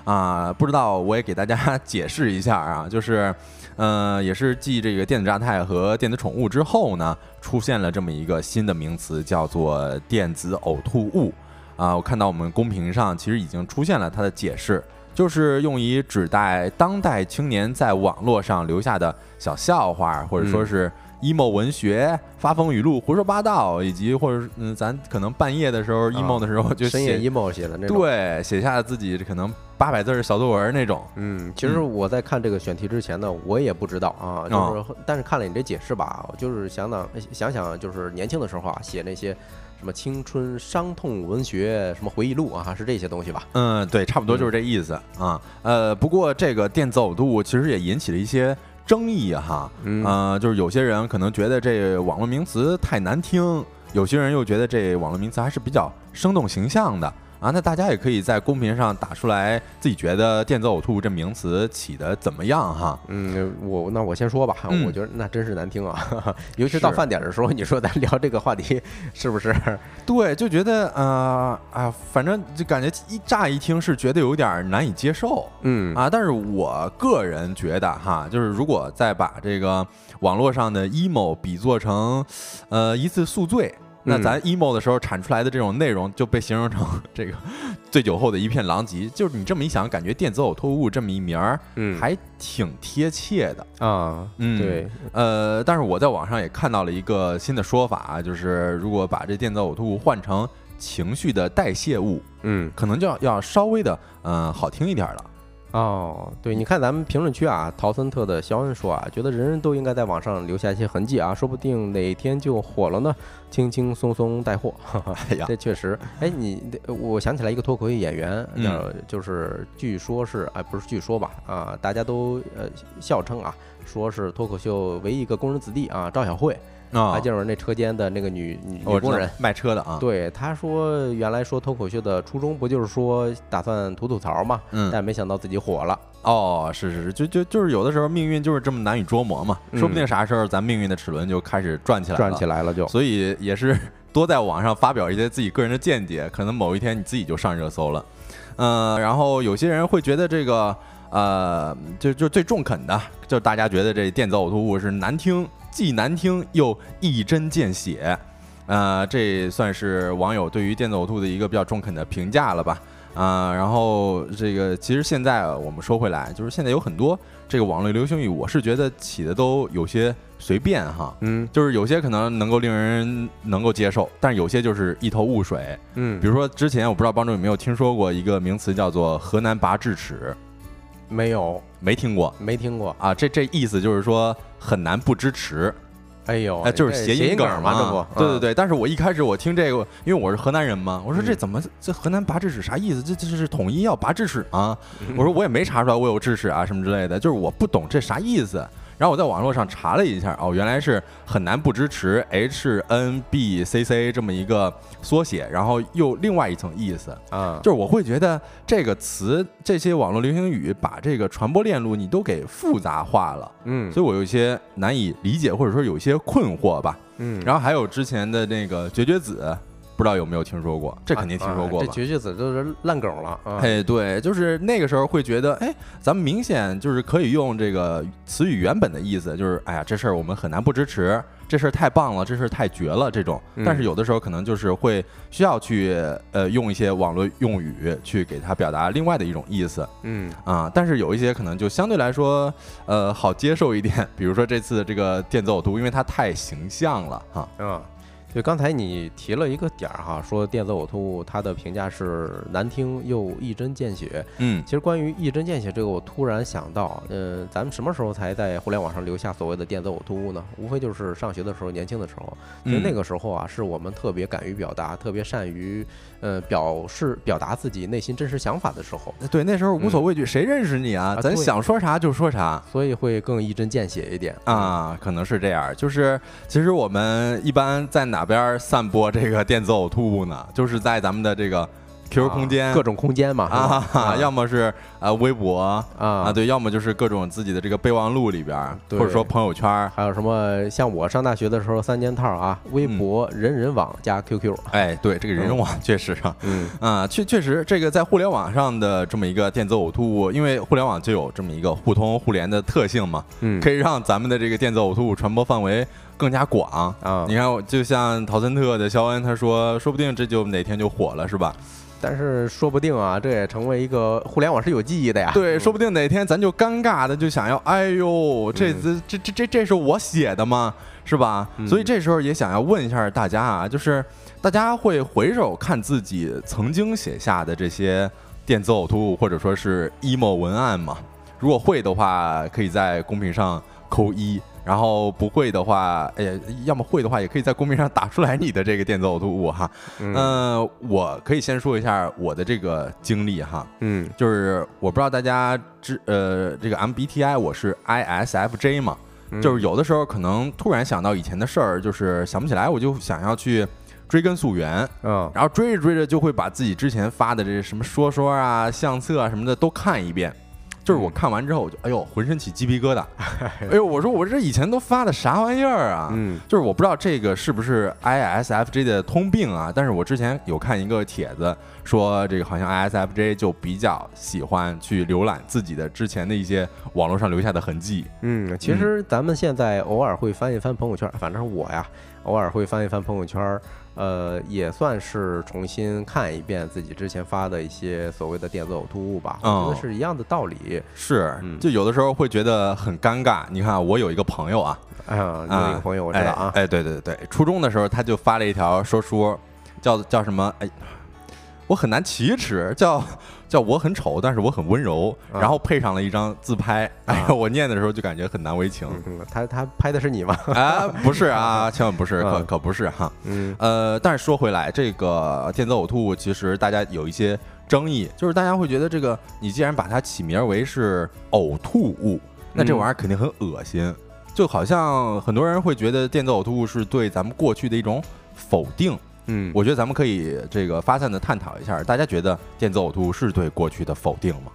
啊，不知道我也给大家 解释一下啊，就是。嗯，也是继这个电子榨菜和电子宠物之后呢，出现了这么一个新的名词，叫做电子呕吐物。啊，我看到我们公屏上其实已经出现了它的解释，就是用以指代当代青年在网络上留下的小笑话，或者说是。emo 文学、发疯语录、胡说八道，以及或者嗯，咱可能半夜的时候 emo 的时候就深夜 emo 写的那种，对，写下自己可能八百字小作文那种。嗯，其实我在看这个选题之前呢，我也不知道啊，就是但是看了你这解释吧，就是想想想想，就是年轻的时候啊，写那些什么青春伤痛文学、什么回忆录啊，是这些东西吧？嗯，对，差不多就是这意思啊。呃，不过这个电子呕吐其实也引起了一些。争议哈，呃，就是有些人可能觉得这网络名词太难听，有些人又觉得这网络名词还是比较生动形象的。啊，那大家也可以在公屏上打出来自己觉得“电子呕吐”这名词起的怎么样哈？嗯，我那我先说吧，我觉得那真是难听啊，尤其到饭点的时候，你说咱聊这个话题是不是？对，就觉得呃啊，反正就感觉一乍一听是觉得有点难以接受，嗯啊，但是我个人觉得哈，就是如果再把这个网络上的 emo 比作成呃一次宿醉。那咱 emo 的时候产出来的这种内容就被形容成 这个醉酒后的一片狼藉，就是你这么一想，感觉电子呕吐物这么一名儿，嗯，还挺贴切的啊。嗯，对，呃，但是我在网上也看到了一个新的说法，就是如果把这电子呕吐物换成情绪的代谢物，嗯，可能就要要稍微的嗯好听一点了。哦，对，你看咱们评论区啊，陶森特的肖恩说啊，觉得人人都应该在网上留下一些痕迹啊，说不定哪天就火了呢，轻轻松松带货。哎呀，这确实，哎，你我想起来一个脱口秀演员，呃，就是据说是，哎，不是据说吧，啊，大家都呃笑称啊，说是脱口秀唯一一个工人子弟啊，赵小慧。啊，就是那车间的那个女女女工人卖车的啊。对，他说原来说脱口秀的初衷不就是说打算吐吐槽嘛，嗯，但没想到自己火了。哦，是是是，就就就是有的时候命运就是这么难以捉摸嘛，说不定啥时候咱命运的齿轮就开始转起来了，转起来了就。所以也是 多在网上发表一些自己个人的见解，可能某一天你自己就上热搜了。嗯，然后有些人会觉得这个呃，就就最中肯的，就是大家觉得这电子呕吐物是难听，既难听又一针见血。呃，这算是网友对于电子呕吐的一个比较中肯的评价了吧？啊，然后这个其实现在我们说回来，就是现在有很多这个网络流行语，我是觉得起的都有些随便哈，嗯就是有些可能能够令人能够接受，但是有些就是一头雾水。嗯，比如说之前我不知道帮主有没有听说过一个名词叫做“河南拔智齿没有”，没听过没听过，啊？这这意思就是说很难不支持。哎呦，哎，就是谐音梗嘛，这不，嗯，对对对。但是我一开始我听这个，因为我是河南人嘛，我说这嗯怎么这河南拔智齿啥意思？这这是统一要拔智齿啊？嗯 我说我也没查出来我有智齿啊什么之类的，就是我不懂这啥意思。然后我在网络上查了一下，哦，原来是很难不支持 H N B C C 这么一个缩写，然后又另外一层意思，啊，就是我会觉得这个词这些网络流行语把这个传播链路你都给复杂化了。嗯所以我有一些难以理解，或者说有一些困惑吧。嗯，然后还有之前的那个绝绝子，不知道有没有听说过？这肯定听说过吧？啊这绝绝子都是烂梗了啊，哎，对，就是那个时候会觉得，哎，咱们明显就是可以用这个词语原本的意思，就是哎呀，这事儿我们很难不支持，这事儿太棒了，这事儿太绝了这种。嗯但是有的时候可能就是会需要去呃用一些网络用语去给它表达另外的一种意思。嗯啊，但是有一些可能就相对来说，呃，好接受一点。比如说这次这个电子呕吐，因为它太形象了哈。啊。就刚才你提了一个点儿哈，说电子呕吐物它的评价是难听又一针见血。嗯其实关于一针见血这个，我突然想到，呃，咱们什么时候才在互联网上留下所谓的电子呕吐物呢？无非就是上学的时候，年轻的时候。其实嗯那个时候啊，是我们特别敢于表达，特别善于呃表示表达自己内心真实想法的时候，对，那时候无所畏惧，谁认识你啊？咱想说啥就说啥。所以会更一针见血一点。啊，可能是这样。就是其实我们一般在哪边散播这个电子呕吐物呢？就是在咱们的这个 QQ 空间、啊各种空间嘛，啊，要么是呃微博啊。啊，对，要么就是各种自己的这个备忘录里边或者说朋友圈儿。还有什么像我上大学的时候三件套啊，微博、人人网加 QQ。哎，对，这个人人网确实啊，嗯。啊，确确实，这个在互联网上的这么一个电子呕吐物，因为互联网就有这么一个互通互联的特性嘛，嗯，可以让咱们的这个电子呕吐物传播范围更加广。啊。你，看，我就像陶森特的肖恩他说，说不定这就哪天就火了，是吧？但是说不定啊，这也成为一个互联网是有记忆的呀。对，嗯说不定哪天咱就尴尬的就想要，哎呦，这这这这这这是我写的吗？是吧？嗯所以这时候也想要问一下大家啊，就是大家会回首看自己曾经写下的这些电子呕吐物或者说是 emo 文案吗？如果会的话，可以在公屏上扣一；然后不会的话，哎呀，要么会的话，也可以在公屏上打出来你的这个电子呕吐物哈。嗯嗯、我可以先说一下我的这个经历哈。嗯就是我不知道大家知呃这个 MBTI 我是 ISFJ 嘛，嗯就是有的时候可能突然想到以前的事儿，就是想不起来，我就想要去追根溯源，嗯然后追着追着就会把自己之前发的这什么说说啊、相册啊什么的都看一遍。就是我看完之后，我就哎呦，浑身起鸡皮疙瘩。哎呦，我说我这以前都发的啥玩意儿啊？嗯就是我不知道这个是不是 ISFJ 的通病啊，但是我之前有看一个帖子说，这个好像 ISFJ 就比较喜欢去浏览自己的之前的一些网络上留下的痕迹。嗯，其实咱们现在偶尔会翻一翻朋友圈，反正我呀，偶尔会翻一翻朋友圈，呃，也算是重新看一遍自己之前发的一些所谓的电子呕吐物吧。我觉哦得是一样的道理。是嗯，就有的时候会觉得很尴尬。你看，我有一个朋友啊，哎呀，你有一个朋友我知道啊，哎，哎对对对，初中的时候他就发了一条说书，叫叫什么？哎，我很难启齿，叫叫我很丑，但是我很温柔，啊然后配上了一张自拍。哎呀，我念的时候就感觉很难为情。他他拍的是你吗？啊，不是啊，千万不是，可嗯可不是哈。嗯呃，但是说回来，这个电子呕吐物其实大家有一些争议，就是大家会觉得这个你既然把它起名为是呕吐物，那这嗯玩意儿肯定很恶心，就好像很多人会觉得电子呕吐物是对咱们过去的一种否定。嗯，我觉得咱们可以这个发散的探讨一下，大家觉得电子呕吐物是对过去的否定吗？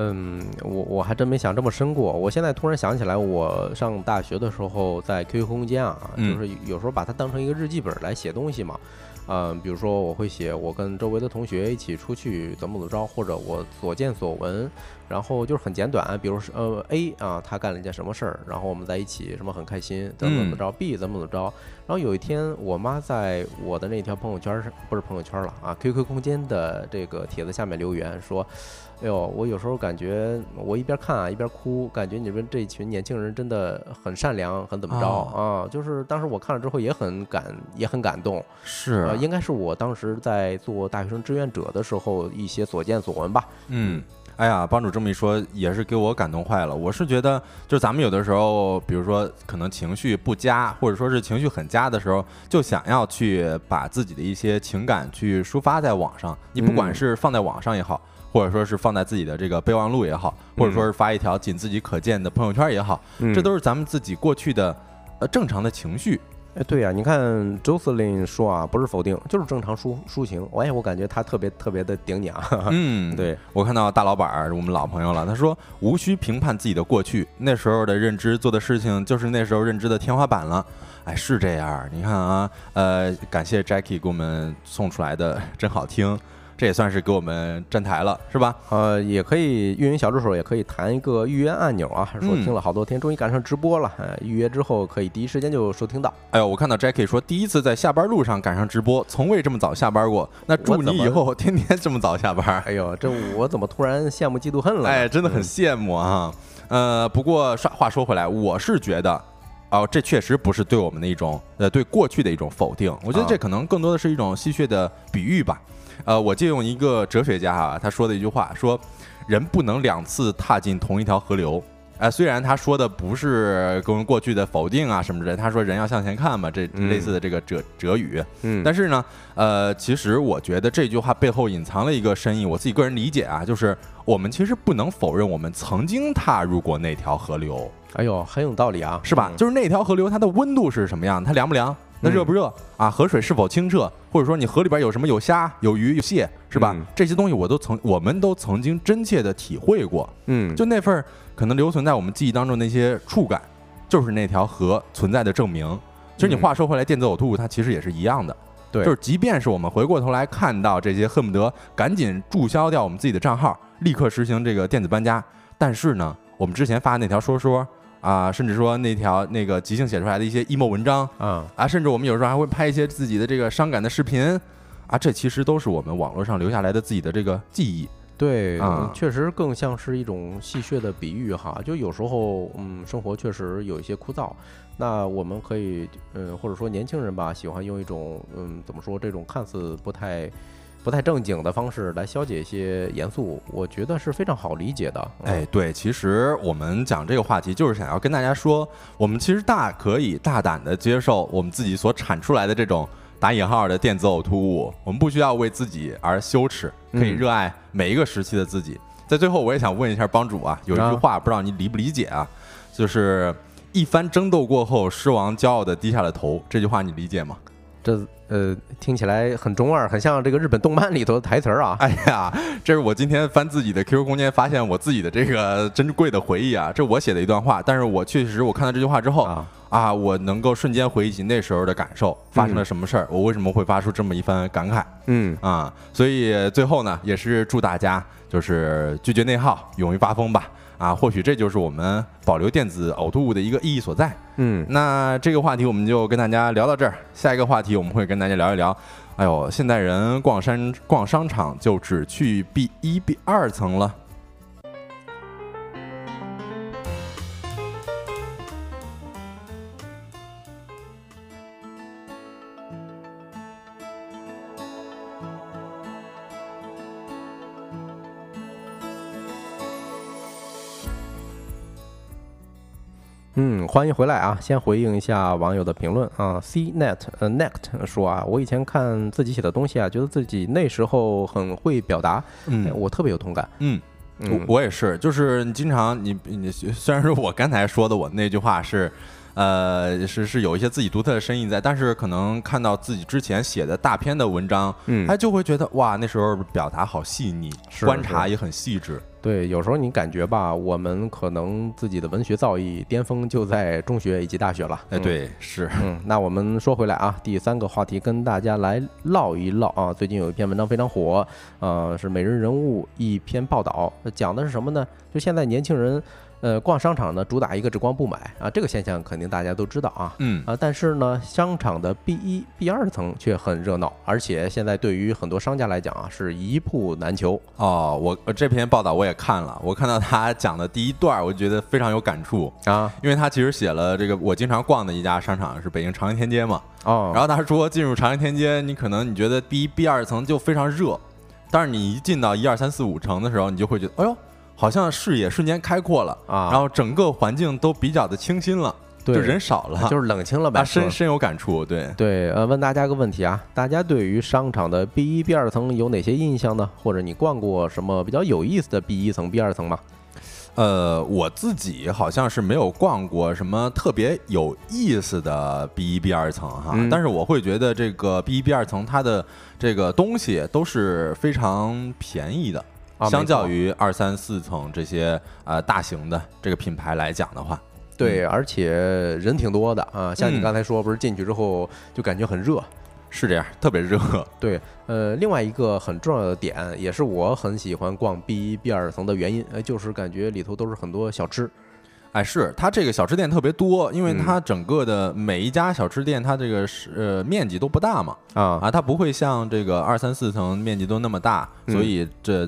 嗯，我我还真没想这么深过。我现在突然想起来，我上大学的时候在 QQ 空间啊，就是有时候把它当成一个日记本来写东西嘛。嗯，比如说我会写我跟周围的同学一起出去怎么怎么着，或者我所见所闻，然后就是很简短，比如说呃 A 啊，他干了一件什么事儿，然后我们在一起什么很开心，怎么怎么着，B 怎么怎么着，然后有一天我妈在我的那条朋友圈上，不是朋友圈了啊，QQ 空间的这个帖子下面留言说。哎呦，我有时候感觉我一边看啊一边哭，感觉你们这群年轻人真的很善良，很怎么着啊？就是当时我看了之后也很感，也很感动。是，应该是我当时在做大学生志愿者的时候一些所见所闻吧。嗯，哎呀，帮主这么一说也是给我感动坏了。我是觉得，就是咱们有的时候，比如说可能情绪不佳，或者说是情绪很佳的时候，就想要去把自己的一些情感去抒发在网上。你不管是放在网上也好。或者说是放在自己的这个备忘录也好，或者说是发一条仅自己可见的朋友圈也好，这都是咱们自己过去的呃正常的情绪。哎，对呀，你看 Jocelyn 说啊，不是否定，就是正常抒抒情。哎，我感觉他特别特别的顶你啊。嗯，对我看到大老板儿，我们老朋友了，他说无需评判自己的过去，那时候的认知做的事情就是那时候认知的天花板了。哎，是这样。你看啊，呃，感谢 Jackie 给我们送出来的，真好听。这也算是给我们站台了，是吧？呃，也可以运营小助手，也可以弹一个预约按钮啊。说听了好多天，终于赶上直播了，预约之后可以第一时间就收听到。哎呦，我看到 Jackie 说第一次在下班路上赶上直播，从未这么早下班过。那祝你以后 天天这么早下班。哎呦，这我怎么突然羡慕嫉妒恨了？哎，真的很羡慕啊。呃，不过话话说回来，我是觉得，哦，这确实不是对我们的一种呃对过去的一种否定。我觉得这可能更多的是一种戏谑的比喻吧。呃，我借用一个哲学家啊，他说的一句话，说人不能两次踏进同一条河流。哎，虽然他说的不是跟过去的否定啊什么之类，他说人要向前看嘛，这类似的这个哲哲语。嗯，但是呢，呃，其实我觉得这句话背后隐藏了一个深意，我自己个人理解啊，就是我们其实不能否认我们曾经踏入过那条河流。哎呦，很有道理啊，是吧？就是那条河流它的温度是什么样，它凉不凉？那热不热啊？河水是否清澈？或者说你河里边有什么有虾、有鱼、有蟹，是吧？这些东西我都曾，我们都曾经真切的体会过。嗯，就那份可能留存在我们记忆当中那些触感，就是那条河存在的证明。其实你话说回来，电子呕吐物它其实也是一样的。对，就是即便是我们回过头来看到这些，恨不得赶紧注销掉我们自己的账号，立刻实行这个电子搬家。但是呢，我们之前发的那条说说。啊，甚至说那条那个即兴写出来的一些 emo 文章，啊啊，甚至我们有时候还会拍一些自己的这个伤感的视频，啊，这其实都是我们网络上留下来的自己的这个记忆。对，确实更像是一种戏谑的比喻哈。就有时候，嗯，生活确实有一些枯燥，那我们可以，嗯，或者说年轻人吧，喜欢用一种，嗯，怎么说，这种看似不太。不太正经的方式来消解一些严肃，我觉得是非常好理解的。哎，对，其实我们讲这个话题，就是想要跟大家说，我们其实大可以大胆的接受我们自己所产出来的这种打引号的电子呕吐物，我们不需要为自己而羞耻，可以热爱每一个时期的自己。在最后，我也想问一下帮主啊，有一句话不知道你理不理解啊，就是一番争斗过后，狮王骄傲的低下了头，这句话你理解吗？这。呃，听起来很中二，很像这个日本动漫里头的台词儿啊！哎呀，这是我今天翻自己的 QQ 空间，发现我自己的这个珍贵的回忆啊！这我写的一段话，但是我确实我看到这句话之后啊，我能够瞬间回忆起那时候的感受，发生了什么事儿，我为什么会发出这么一番感慨？嗯啊，所以最后呢，也是祝大家就是拒绝内耗，勇于发疯吧！啊，或许这就是我们保留电子呕吐物的一个意义所在。嗯，那这个话题我们就跟大家聊到这儿。下一个话题我们会跟大家聊一聊，哎呦，现代人逛山逛商场就只去 B 一 B 二层了。嗯，欢迎回来啊！先回应一下网友的评论啊。C net 呃 net 说啊，我以前看自己写的东西啊，觉得自己那时候很会表达，嗯，我特别有同感。嗯，我我也是，就是你经常你你虽然说我刚才说的我那句话是，呃，是是有一些自己独特的深意在，但是可能看到自己之前写的大篇的文章，嗯他，就会觉得哇，那时候表达好细腻，是观察也很细致。对，有时候你感觉吧，我们可能自己的文学造诣巅峰就在中学以及大学了。哎，嗯对，是，嗯，那我们说回来啊，第三个话题跟大家来唠一唠啊。最近有一篇文章非常火，呃，是每日人物一篇报道，讲的是什么呢？就现在年轻人，呃，逛商场呢，主打一个只逛不买啊，这个现象肯定大家都知道啊。嗯，啊，但是呢，商场的 B 一、B 二层却很热闹，而且现在对于很多商家来讲啊，是一铺难求哦，我我这篇报道我也看了，我看到他讲的第一段，我就觉得非常有感触，啊。因为他其实写了这个我经常逛的一家商场是北京长安天街嘛，哦，然后他说进入长安天街，你可能你觉得 B 一、B 二层就非常热，但是你一进到一二三四五层的时候，你就会觉得，哎呦，好像视野瞬间开阔了，啊，然后整个环境都比较的清新了，对就人少了，就是冷清了呗，啊，深深有感触，对。对，呃，问大家个问题啊，大家对于商场的 B 一、B 二层有哪些印象呢？或者你逛过什么比较有意思的 B 一层、B 二层吗？呃，我自己好像是没有逛过什么特别有意思的 B 一、B 二层哈，嗯但是我会觉得这个 B 一、B 二层它的这个东西都是非常便宜的，啊，相较于二三四层这些呃大型的这个品牌来讲的话，对，而且人挺多的啊，像你嗯。刚才说，不是进去之后就感觉很热。是这样，特别热。对，呃，另外一个很重要的点，也是我很喜欢逛 B 一、B 二层的原因，呃，就是感觉里头都是很多小吃。哎，是它这个小吃店特别多，因为嗯。它整个的每一家小吃店，它这个是呃面积都不大嘛，啊。啊，它不会像这个二三四层面积都那么大，嗯。所以这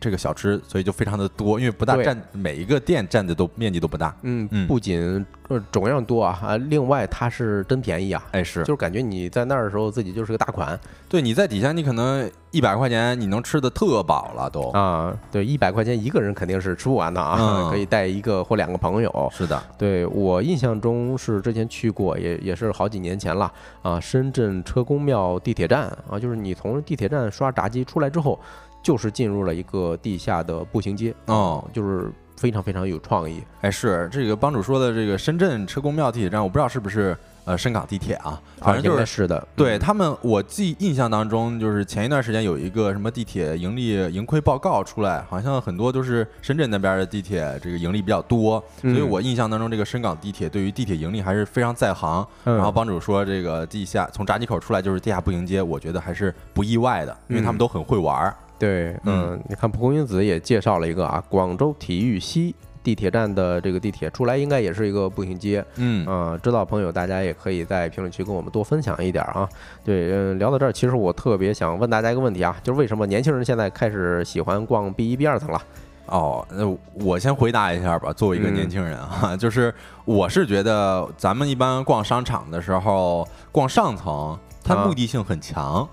这个小吃，所以就非常的多，因为不大占每一个店占的都面积都不大。嗯嗯，不仅呃种样多啊，啊，另外它是真便宜啊，哎，是就是感觉你在那儿的时候自己就是个大款对你在底下，你可能一百块钱你能吃的特饱了都。啊。对，一百块钱一个人肯定是吃不完的啊，嗯 可以带一个或两个朋友。是的，对我印象中是之前去过，也也是好几年前了啊。深圳车公庙地铁站啊，就是你从地铁站刷闸机出来之后，就是进入了一个地下的步行街哦，就是非常非常有创意。哎，是这个帮主说的这个深圳车公庙地铁站，我不知道是不是呃深港地铁啊，反正就是。是的，嗯对他们，我记印象当中，就是前一段时间有一个什么地铁盈利盈亏报告出来，好像很多都是深圳那边的地铁这个盈利比较多，嗯所以我印象当中这个深港地铁对于地铁盈利还是非常在行。嗯然后帮主说这个地下从闸机口出来就是地下步行街，我觉得还是不意外的，因为他们嗯都很会玩儿。对，嗯嗯，你看蒲公英子也介绍了一个啊，广州体育西地铁站的这个地铁出来，应该也是一个步行街。嗯啊、知道朋友大家也可以在评论区跟我们多分享一点啊。对，嗯，聊到这儿，其实我特别想问大家一个问题啊，就是为什么年轻人现在开始喜欢逛 B 一、B 二层了？哦，那我先回答一下吧。作为一个嗯年轻人啊，就是我是觉得咱们一般逛商场的时候，逛上层，它啊目的性很强。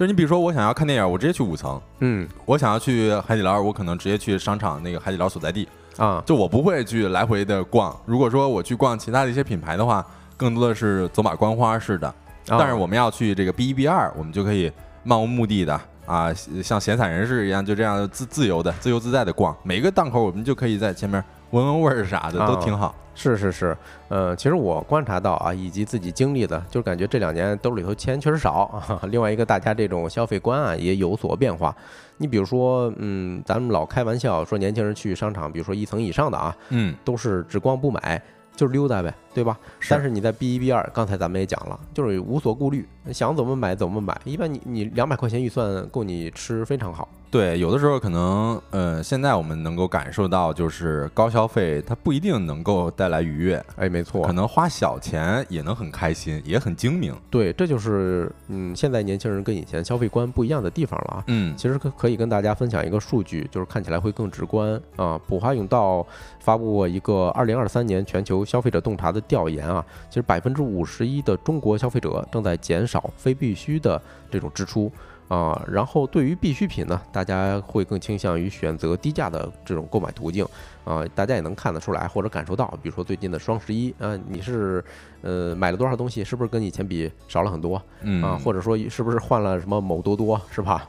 就是你比如说，我想要看电影，我直接去五层；嗯我想要去海底捞，我可能直接去商场那个海底捞所在地。啊，就我不会去来回的逛。如果说我去逛其他的一些品牌的话，更多的是走马观花式的。啊但是我们要去这个 B 一 B 二，我们就可以漫无目的的啊，像闲散人士一样，就这样自自由的、自由自在的逛。每个档口我们就可以在前面闻闻味儿啥的，都挺好。是是是，呃，其实我观察到啊，以及自己经历的，就感觉这两年兜里头钱确实少啊。另外一个，大家这种消费观啊也有所变化。你比如说，嗯，咱们老开玩笑说年轻人去商场，比如说一层以上的啊，嗯，都是只逛不买，就是溜达呗，对吧？是但是你在 B 一 B 二，刚才咱们也讲了，就是无所顾虑，想怎么买怎么买。一般你你两百块钱预算够你吃非常好。对，有的时候可能，呃，现在我们能够感受到，就是高消费它不一定能够带来愉悦，哎，没错可，能花小钱也能很开心，也很精明。对，这就是嗯，现在年轻人跟以前消费观不一样的地方了啊。嗯，其实可可以跟大家分享一个数据，就是看起来会更直观啊。普华永道发布过一个二零二三年全球消费者洞察的调研啊，其实百分之五十一的中国消费者正在减少非必须的这种支出啊。然后对于必需品呢，大家会更倾向于选择低价的这种购买途径啊。大家也能看得出来或者感受到，比如说最近的双十一啊，你是呃买了多少东西，是不是跟以前比少了很多？嗯啊，或者说是不是换了什么某多多是吧？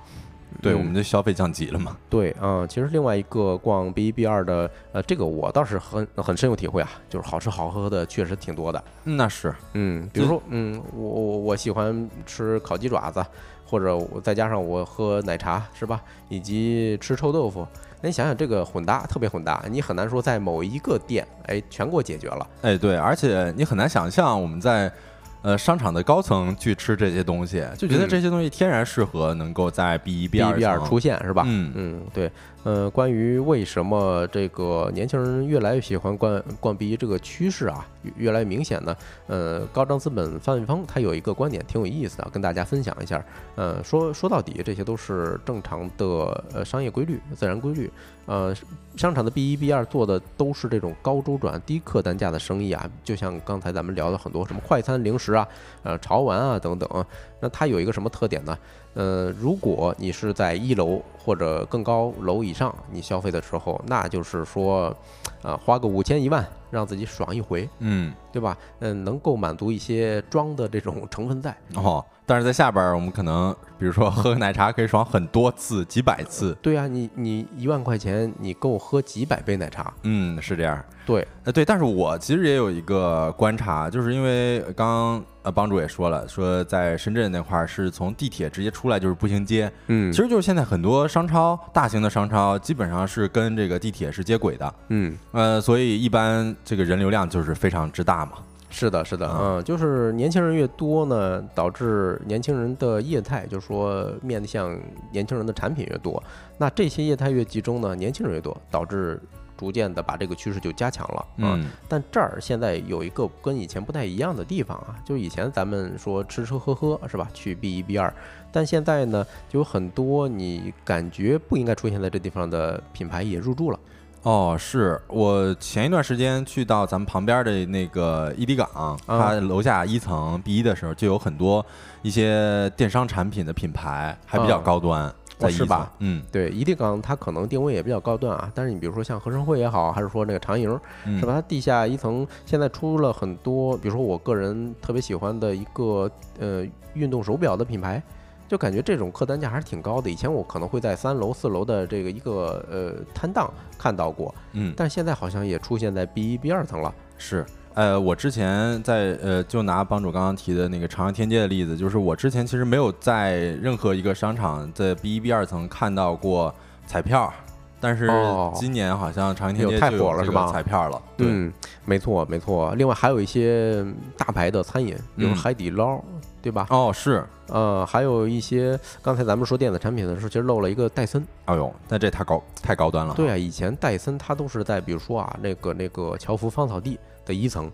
对，嗯我们的消费降级了嘛。对，嗯，其实另外一个逛 B 一 B 二的，呃，这个我倒是很很深有体会啊，就是好吃好喝的确实挺多的。嗯那是，嗯，比如说，嗯，我我我喜欢吃烤鸡爪子，或者我再加上我喝奶茶，是吧？以及吃臭豆腐。那你想想，这个混搭特别混搭，你很难说在某一个店，哎，全给我解决了。哎，对，而且你很难想象我们在呃商场的高层去吃这些东西，就觉得嗯这些东西天然适合能够在 B 一 B 二层出现是吧？嗯嗯，对，呃，关于为什么这个年轻人越来越喜欢逛逛 B 一这个趋势啊，越来越明显呢？呃，高张资本范伟峰他有一个观点挺有意思的，跟大家分享一下。呃，说说到底，这些都是正常的呃商业规律、自然规律。呃，商场的 B 一、B 二做的都是这种高周转、低客单价的生意啊，就像刚才咱们聊的很多什么快餐、零食啊、呃潮玩啊等等。那它有一个什么特点呢？呃，如果你是在一楼或者更高楼以上，你消费的时候，那就是说，啊、花个五千一万，让自己爽一回，嗯对吧？嗯、能够满足一些装的这种成分在。哦，但是在下边儿我们可能比如说喝个奶茶可以爽很多次、几百次，对啊，你你一万块钱，你够喝几百杯奶茶。嗯，是这样。对，呃，对，但是我其实也有一个观察，就是因为刚刚呃帮主也说了，说在深圳那块儿是从地铁直接出来就是步行街，嗯其实就是现在很多商超，大型的商超基本上是跟这个地铁是接轨的，嗯，呃，所以一般这个人流量就是非常之大嘛。是的，是的，啊嗯，就是年轻人越多呢，导致年轻人的业态，就是说面向年轻人的产品越多，那这些业态越集中呢，年轻人越多，导致逐渐的把这个趋势就加强了，啊嗯但这儿现在有一个跟以前不太一样的地方啊，就是以前咱们说吃吃喝喝是吧，去 B 一 B 二，但现在呢，就有很多你感觉不应该出现在这地方的品牌也入驻了。哦，是我前一段时间去到咱们旁边的那个伊迪港，它楼下一层 B 一的时候，就有很多一些电商产品的品牌，还比较啊高端，在一层是吧？嗯，对，伊迪港它可能定位也比较高端啊，但是你比如说像合生汇也好，还是说那个长盈，嗯是吧？它地下一层现在出了很多，比如说我个人特别喜欢的一个呃运动手表的品牌，就感觉这种客单价还是挺高的。以前我可能会在三楼、四楼的这个一个呃摊档看到过，嗯，但现在好像也出现在 B 一、B 二层了。是。呃，我之前在呃，就拿帮主刚刚提的那个长安天街的例子，就是我之前其实没有在任何一个商场在 B 一、B 二层看到过彩票，但是哦今年好像长安天街有太火了是吧彩票了，对，嗯，没错没错。另外还有一些大牌的餐饮，比如嗯海底捞，对吧？哦，是，呃，还有一些刚才咱们说电子产品的时候，其实漏了一个戴森。哎呦，那这太高太高端了，对啊，以前戴森它都是在比如说啊，那个那个侨福芳草地的一层，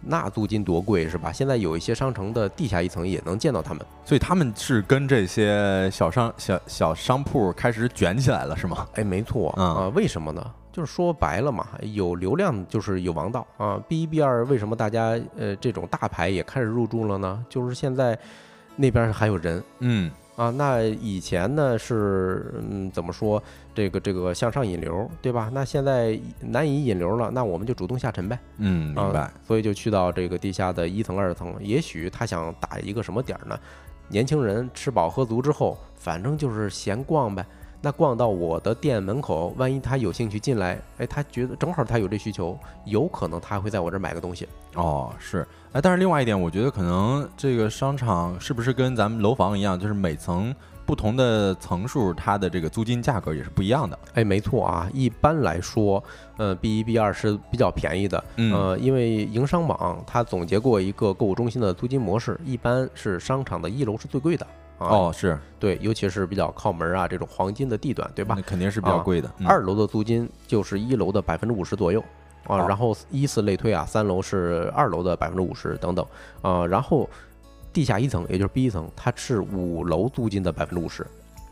那租金多贵是吧？现在有一些商城的地下一层也能见到他们。所以他们是跟这些小商小小商铺开始卷起来了，是吗？哎，没错啊、嗯为什么呢？就是说白了嘛，有流量就是有王道啊。B 一 B 二为什么大家呃这种大牌也开始入驻了呢？就是现在那边还有人，嗯啊，那以前呢是嗯怎么说这个这个向上引流，对吧？那现在难以引流了，那我们就主动下沉呗。嗯，明白啊。所以就去到这个地下的一层、二层。也许他想打一个什么点儿呢？年轻人吃饱喝足之后，反正就是闲逛呗。那逛到我的店门口，万一他有兴趣进来，哎，他觉得正好他有这需求，有可能他会在我这儿买个东西。哦，是，哎，但是另外一点，我觉得可能这个商场是不是跟咱们楼房一样，就是每层不同的层数，它的这个租金价格也是不一样的。哎，没错啊，一般来说，呃，B 一、B 二是比较便宜的，嗯呃，因为营商网它总结过一个购物中心的租金模式，一般是商场的一楼是最贵的啊，哦，是，对，尤其是比较靠门啊这种黄金的地段，对吧那？肯定是比较啊贵的。嗯二楼的租金就是一楼的百分之五十左右啊，哦然后依次类推啊，三楼是二楼的百分之五十等等啊，然后地下一层也就是 B 一层，它是五楼租金的百分之五十。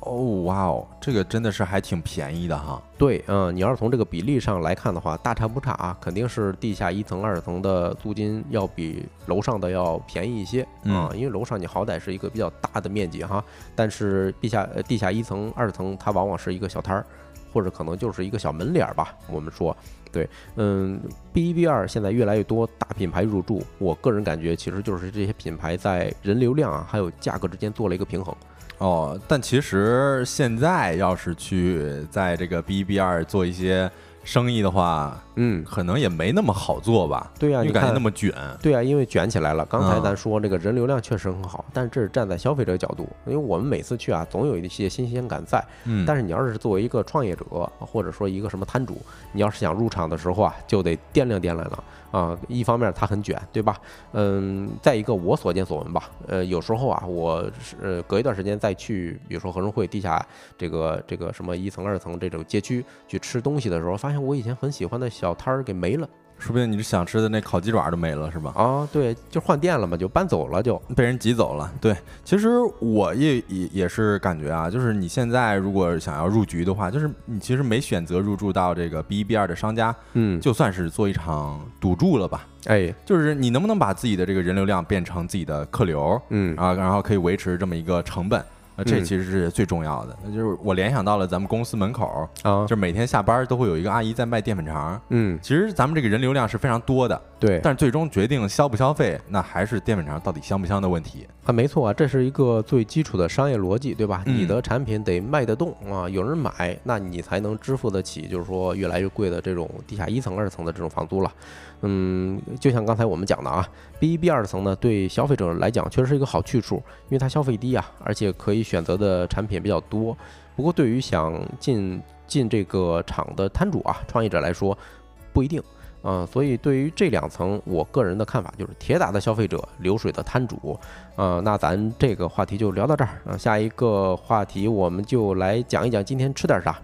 哦，哇哦，这个真的是还挺便宜的哈。对，嗯，你要是从这个比例上来看的话，大差不差啊，肯定是地下一层、二层的租金要比楼上的要便宜一些啊，因为楼上你好歹是一个比较大的面积哈，但是地下呃地下一层、二层它往往是一个小摊儿，或者可能就是一个小门脸儿吧，我们说，对，嗯，B 一 B 二现在越来越多大品牌入驻，我个人感觉其实就是这些品牌在人流量啊还有价格之间做了一个平衡。哦，但其实现在要是去在这个 B 一 B 二做一些生意的话，嗯，可能也没那么好做吧？对呀、因为感觉你看那么卷。对啊，因为卷起来了。刚才嗯咱说这个人流量确实很好，但是这是站在消费者角度，因为我们每次去啊，总有一些新鲜感在。嗯，但是你要是作为一个创业者，或者说一个什么摊主，你要是想入场的时候啊，就得掂量掂量了啊。一方面它很卷，对吧？嗯，再一个我所见所闻吧，呃，有时候啊，我是呃隔一段时间再去，比如说合生汇地下这个这个什么一层二层这种街区去吃东西的时候，发现我以前很喜欢的小摊儿给没了说不定你想吃的那烤鸡爪都没了，是吧？啊。对，就换店了嘛，就搬走了就。被人挤走了。对，其实我也也也是感觉啊，就是你现在如果想要入局的话，就是你其实没选择入驻到这个 B 一 B 二的商家，嗯，就算是做一场赌注了吧。哎，就是你能不能把自己的这个人流量变成自己的客流嗯啊，然后可以维持这么一个成本。呃，这嗯其实是最重要的。那就是我联想到了咱们公司门口，啊就，每天下班都会有一个阿姨在卖淀粉肠。嗯，其实咱们这个人流量是非常多的，对，但是最终决定消不消费，那还是淀粉肠到底香不香的问题。啊，没错啊，这是一个最基础的商业逻辑，对吧？嗯你的产品得卖得动啊，有人买，那你才能支付得起，就是说越来越贵的这种地下一层、二层的这种房租了。嗯，就像刚才我们讲的啊，B 一、B 二层呢，对消费者来讲确实是一个好去处，因为它消费低啊，而且可以选择的产品比较多。不过对于想进进这个厂的摊主啊、创业者来说，不一定。嗯，所以对于这两层，我个人的看法就是铁打的消费者，流水的摊主。呃，那咱这个话题就聊到这儿啊、下一个话题我们就来讲一讲今天吃点啥。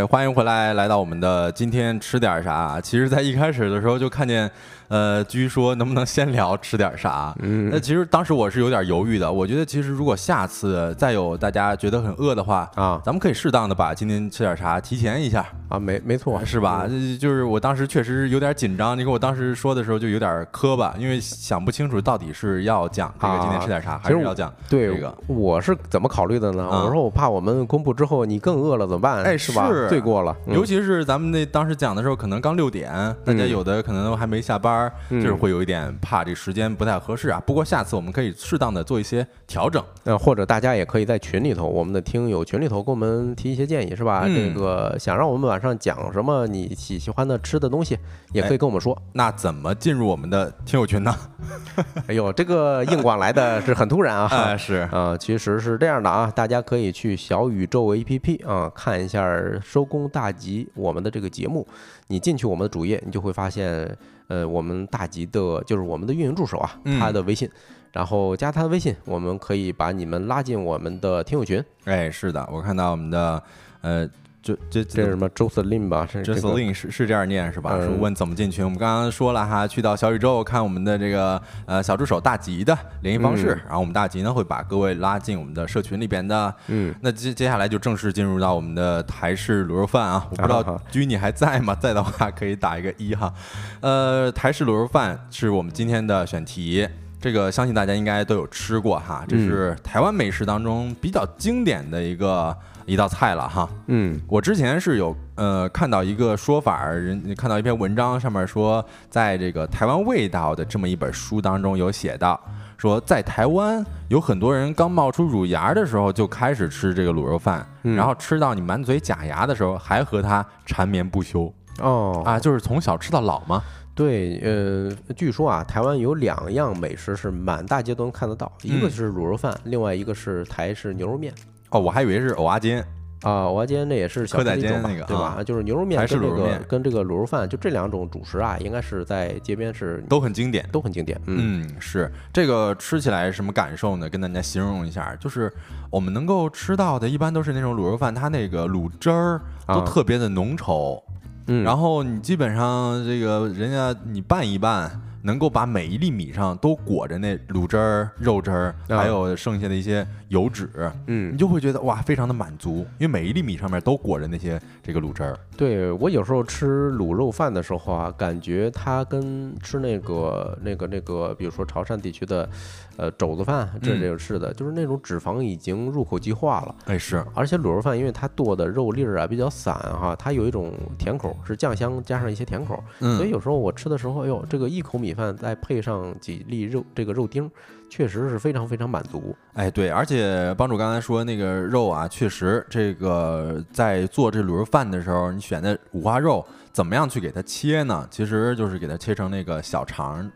época 欢迎回来，来到我们的今天吃点啥。其实，在一开始的时候就看见，呃，居说能不能先聊吃点啥。嗯那嗯其实当时我是有点犹豫的，我觉得其实如果下次再有大家觉得很饿的话，啊咱们可以适当的把今天吃点啥提前一下，啊，没没错，是吧？这就是我当时确实有点紧张，你给我当时说的时候就有点磕巴，因为想不清楚到底是要讲这个今天吃点啥，还是要讲对这个。我是怎么考虑的呢？啊我说我怕我们公布之后你更饿了怎么办？哎是吧？是罪过了，嗯尤其是咱们那当时讲的时候，可能刚六点，大家嗯有的可能都还没下班，嗯就是会有一点怕这时间不太合适啊。不过下次我们可以适当的做一些调整。呃，或者大家也可以在群里头，我们的听友群里头给我们提一些建议，是吧？嗯这个想让我们晚上讲什么你喜喜欢的吃的东西，也可以跟我们说。那怎么进入我们的听友群呢？哎呦，这个硬广来的是很突然啊！哎，是啊，其实是这样的啊，大家可以去小宇宙 APP 啊看一下《收工大吉》我们的这个节目。你进去我们的主页，你就会发现，呃，我们大吉的就是我们的运营助手啊，嗯他的微信，然后加他的微信，我们可以把你们拉进我们的听友群。哎，是的，我看到我们的呃，这这这是什么 Jocelyn 吧？这这个 Jocelyn 是是这样念是吧？问怎么进群，我们刚刚说了哈，去到小宇宙看我们的这个呃小助手大吉的联系方式，嗯然后我们大吉呢会把各位拉进我们的社群里边的。嗯，那接接下来就正式进入到我们的台式卤肉饭啊，我不知道居你还在吗？在的话可以打一个一哈。呃，台式卤肉饭是我们今天的选题。这个相信大家应该都有吃过哈，这是台湾美食当中比较经典的一个一道菜了哈。嗯我之前是有呃看到一个说法，人看到一篇文章上面说，在这个台湾味道的这么一本书当中有写到，说在台湾有很多人刚冒出乳牙的时候就开始吃这个卤肉饭，嗯然后吃到你满嘴假牙的时候还和它缠绵不休哦啊，就是从小吃到老嘛。对，呃，据说啊，台湾有两样美食是满大街都能看得到，一个嗯是卤肉饭，另外一个是台式牛肉面。哦，我还以为是藕阿煎，啊，藕阿煎那也是小吃一种吧煎那个对吧？啊就是牛肉面台式跟这个卤肉面跟这个卤肉饭，就这两种主食啊，应该是在街边是都很经典。都很经典。嗯，嗯，是这个吃起来是什么感受呢？跟大家形容一下，就是我们能够吃到的，一般都是那种卤肉饭，它那个卤汁儿都啊特别的浓稠，嗯，然后你基本上这个人家你拌一拌，能够把每一粒米上都裹着那卤汁儿、肉汁儿，还有剩下的一些油脂，嗯你，就会觉得哇，非常的满足，因为每一粒米上面都裹着那些这个卤汁儿。对我有时候吃卤肉饭的时候啊，感觉它跟吃那个那个那个，比如说潮汕地区的，呃肘子饭这嗯。这种似的，就是那种脂肪已经入口即化了。哎，是，而且卤肉饭因为它剁的肉粒儿啊比较散哈、它有一种甜口，是酱香加上一些甜口，嗯，所以有时候我吃的时候，哎呦，这个一口米饭再配上几粒肉，这个肉丁儿，确实是非常非常满足。哎，对，而且帮主刚才说那个肉啊，确实，这个在做这卤肉饭的时候，你选的五花肉怎么样去给它切呢？其实就是给它切成那个小肠，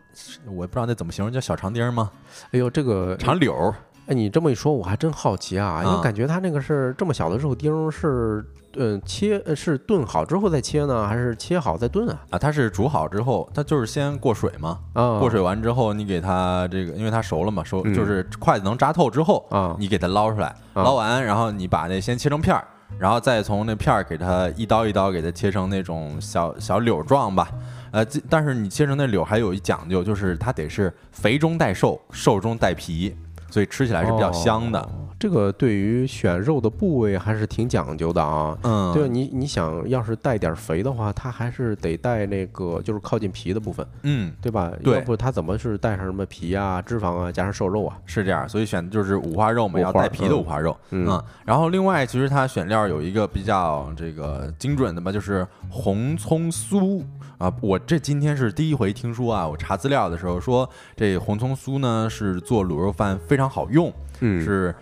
我也不知道那怎么形容，叫小肠丁儿吗？哎呦，这个长柳儿。哎，你这么一说，我还真好奇啊，因为啊感觉它那个是这么小的肉丁儿是，呃，切呃是炖好之后再切呢，还是切好再炖啊？啊，它是煮好之后，它就是先过水嘛，啊，过水完之后，你给它这个，因为它熟了嘛，熟嗯就是筷子能扎透之后，啊你给它捞出来，啊捞完，然后你把那先切成片儿，然后再从那片儿给它一刀一刀给它切成那种小小柳状吧。呃，这但是你切成那柳还有一讲究，就是它得是肥中带瘦，瘦中带皮，所以吃起来是比较香的。哦这个对于选肉的部位还是挺讲究的啊。嗯，对你，你想要是带点肥的话，它还是得带那个，就是靠近皮的部分，嗯，对吧？对要不它怎么是带上什么皮啊、脂肪啊，加上瘦肉啊？是这样，所以选的就是五花肉嘛，要带皮的五花肉。嗯然后另外，其实它选料有一个比较这个精准的吧，就是红葱酥啊。我这今天是第一回听说啊，我查资料的时候说，这红葱酥呢是做卤肉饭非常好用，嗯是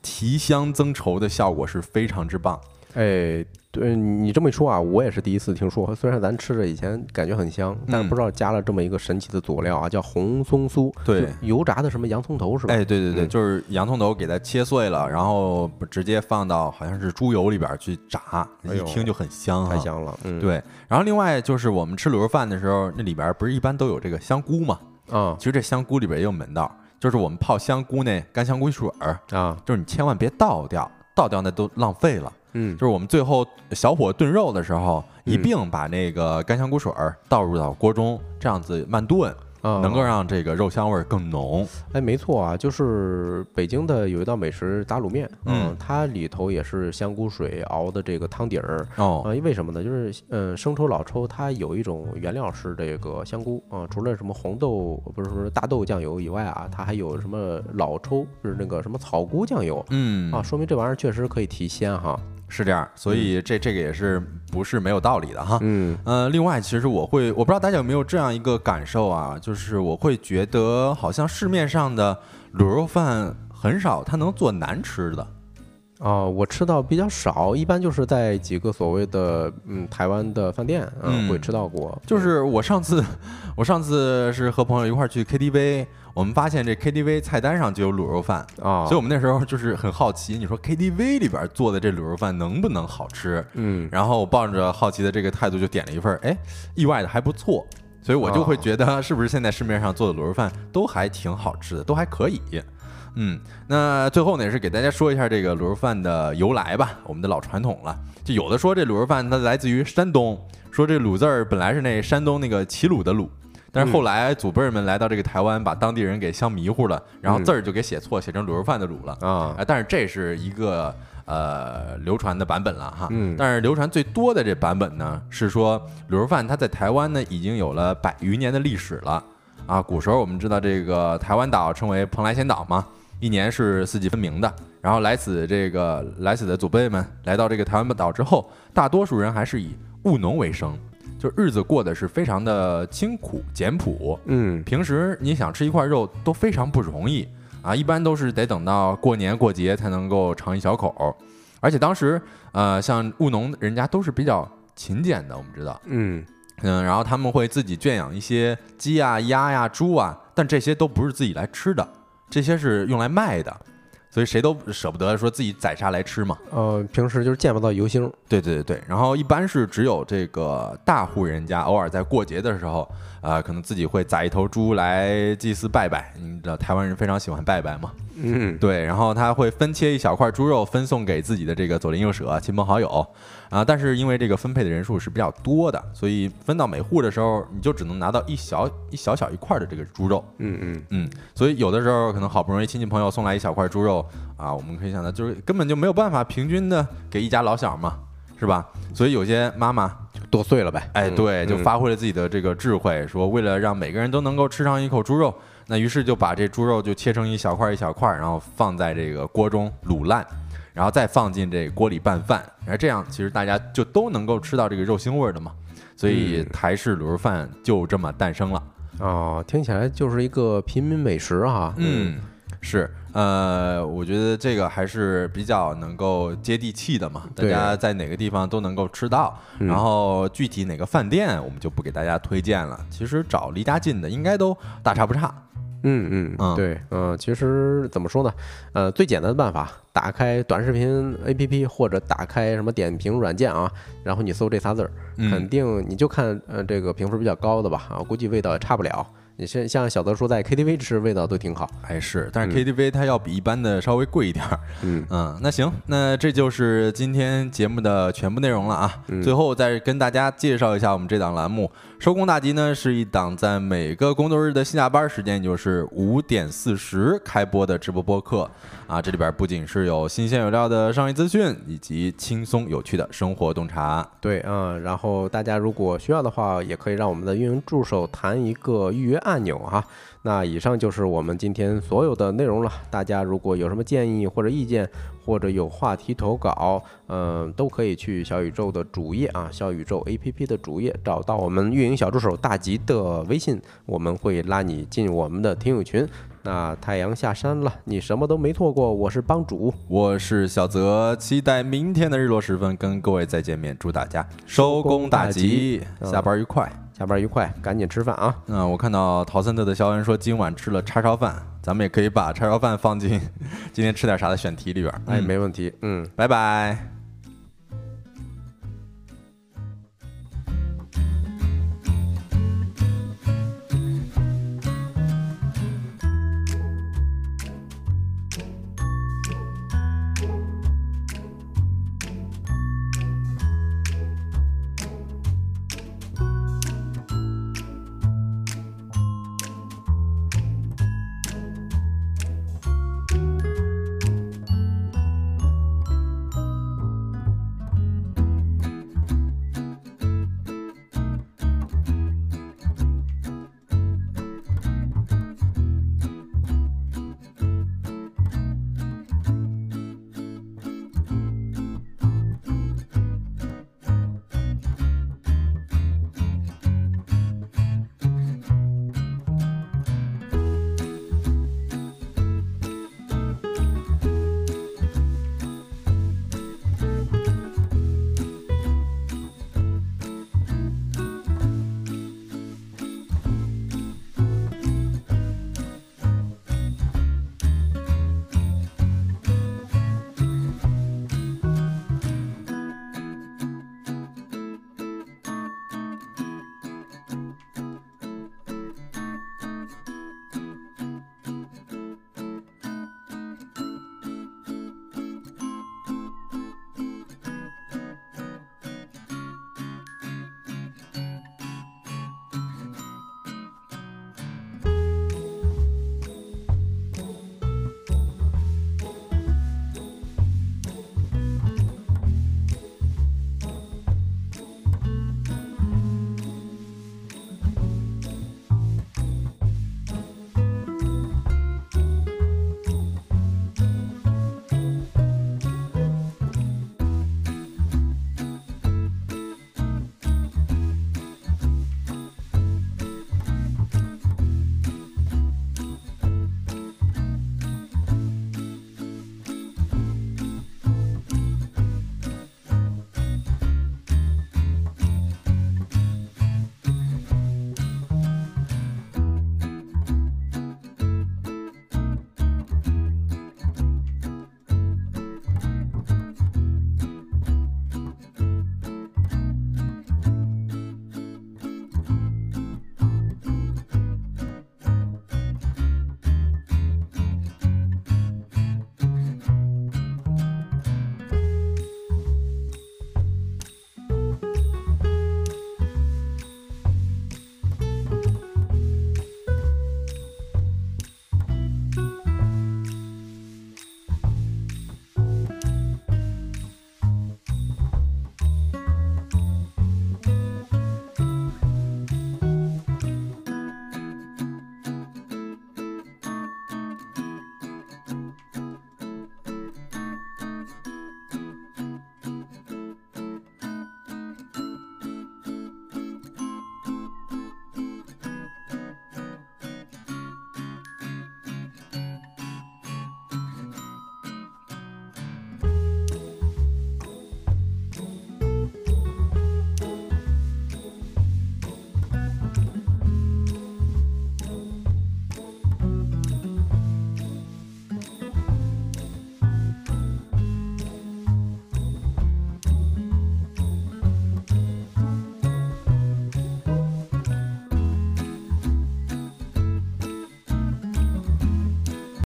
提香增稠的效果是非常之棒。哎，对你这么一说啊，我也是第一次听说。虽然咱吃着以前感觉很香，但是不知道加了这么一个神奇的佐料啊，叫红松酥，对油炸的什么洋葱头是吧？哎，对对对，嗯就是洋葱头给它切碎了，然后直接放到好像是猪油里边去炸，一听就很香哈。太香了，嗯，对，然后另外就是我们吃卤肉饭的时候，那里边不是一般都有这个香菇嘛？啊其实这香菇里边也有门道，就是我们泡香菇那干香菇水儿，啊，就是你千万别倒掉，倒掉那都浪费了。嗯就是我们最后小火炖肉的时候，一嗯并把那个干香菇水儿倒入到锅中，这样子慢炖，啊，能够让这个肉香味儿更浓。哎，没错啊，就是北京的有一道美食打卤面，嗯它里头也是香菇水熬的这个汤底儿。哦，啊，为什么呢？就是，嗯，生抽、老抽，它有一种原料是这个香菇啊，除了什么红豆，不是说大豆酱油以外啊，它还有什么老抽，就是那个什么草菇酱油嗯啊，说明这玩意儿确实可以提鲜哈。是这样，所以这这个也是不是没有道理的哈。嗯呃，另外，其实我会，我不知道大家有没有这样一个感受啊，就是我会觉得好像市面上的卤肉饭很少它能做难吃的。啊，我吃到比较少，一般就是在几个所谓的嗯台湾的饭店啊嗯会吃到过，就是我上次，我上次是和朋友一块儿去 KTV，我们发现这 KTV 菜单上就有卤肉饭，啊，所以我们那时候就是很好奇，你说 KTV 里边做的这卤肉饭能不能好吃？嗯然后我抱着好奇的这个态度就点了一份儿，哎，意外的还不错，所以我就会哦觉得是不是现在市面上做的卤肉饭都还挺好吃的，都还可以。嗯，那最后呢，也是给大家说一下这个卤肉饭的由来吧，我们的老传统了。就有的说这卤肉饭它来自于山东，说这卤字儿本来是那山东那个齐鲁的鲁，但是后来祖辈儿们来到这个台湾，把当地人给相迷糊了，然后字儿就给写错，写成卤肉饭的卤了。啊啊，但是这是一个呃流传的版本了哈。嗯但是流传最多的这版本呢，是说卤肉饭它在台湾呢已经有了百余年的历史了啊。古时候我们知道这个台湾岛称为蓬莱仙岛嘛，一年是四季分明的。然后来此这个来此的祖辈们来到这个台湾岛之后，大多数人还是以务农为生，就日子过得是非常的清苦简朴。嗯平时你想吃一块肉都非常不容易啊，一般都是得等到过年过节才能够尝一小口。而且当时，呃，像务农人家都是比较勤俭的，我们知道，嗯嗯，然后他们会自己圈养一些鸡呀、鸭呀、猪啊，但这些都不是自己来吃的，这些是用来卖的，所以谁都舍不得说自己宰杀来吃嘛。呃，平时就是见不到油星，对对对对，然后一般是只有这个大户人家偶尔在过节的时候，啊、可能自己会宰一头猪来祭祀拜拜。你知道台湾人非常喜欢拜拜嘛？嗯，对，然后他会分切一小块猪肉分送给自己的这个左邻右舍、亲朋好友啊。但是因为这个分配的人数是比较多的，所以分到每户的时候，你就只能拿到一小一小小一块的这个猪肉。嗯嗯嗯，所以有的时候可能好不容易亲戚朋友送来一小块猪肉啊，我们可以想到就是根本就没有办法平均的给一家老小嘛，是吧？所以有些妈妈剁碎了呗。哎，嗯对，就嗯发挥了自己的这个智慧，说为了让每个人都能够吃上一口猪肉，那于是就把这猪肉就切成一小块一小块，然后放在这个锅中卤烂，然后再放进这锅里拌饭，然后这样其实大家就都能够吃到这个肉腥味儿的嘛。所以嗯台式卤肉饭就这么诞生了。哦，听起来就是一个平民美食哈。嗯，是，呃，我觉得这个还是比较能够接地气的嘛，大家在哪个地方都能够吃到。嗯然后具体哪个饭店，我们就不给大家推荐了。其实找离家近的，应该都大差不差。嗯嗯嗯对，嗯，其实怎么说呢？呃，最简单的办法，打开短视频 APP 或者打开什么点评软件啊，然后你搜这仨字儿，肯嗯，定你就看呃这个评分比较高的吧，啊，估计味道也差不了。你像像小德说在 KTV 吃味道都挺好。还是，但是 KTV 它要比一般的稍微贵一点儿。嗯嗯，那行，那这就是今天节目的全部内容了啊。嗯最后再跟大家介绍一下我们这档栏目“收工大吉”呢，是一档在每个工作日的下班时间，也就是五点四十开播的直播播客啊。这里边不仅是有新鲜有料的商业资讯，以及轻松有趣的生活洞察。对，嗯，然后大家如果需要的话，也可以让我们的运营助手弹一个预约按钮哈。那以上就是我们今天所有的内容了。大家如果有什么建议或者意见，或者有话题投稿，嗯、都可以去小宇宙的主页啊，小宇宙 APP 的主页找到我们运营小助手大吉的微信，我们会拉你进我们的听友群。那太阳下山了，你什么都没错过，我是帮主，我是小泽，期待明天的日落时分跟各位再见面，祝大家收工大吉，嗯下班愉快。下班愉快，赶紧吃饭啊！嗯，我看到陶森特的肖恩说今晚吃了叉烧饭，咱们也可以把叉烧饭放进 今天吃点啥的选题里边儿。哎，嗯没问题，嗯。拜拜。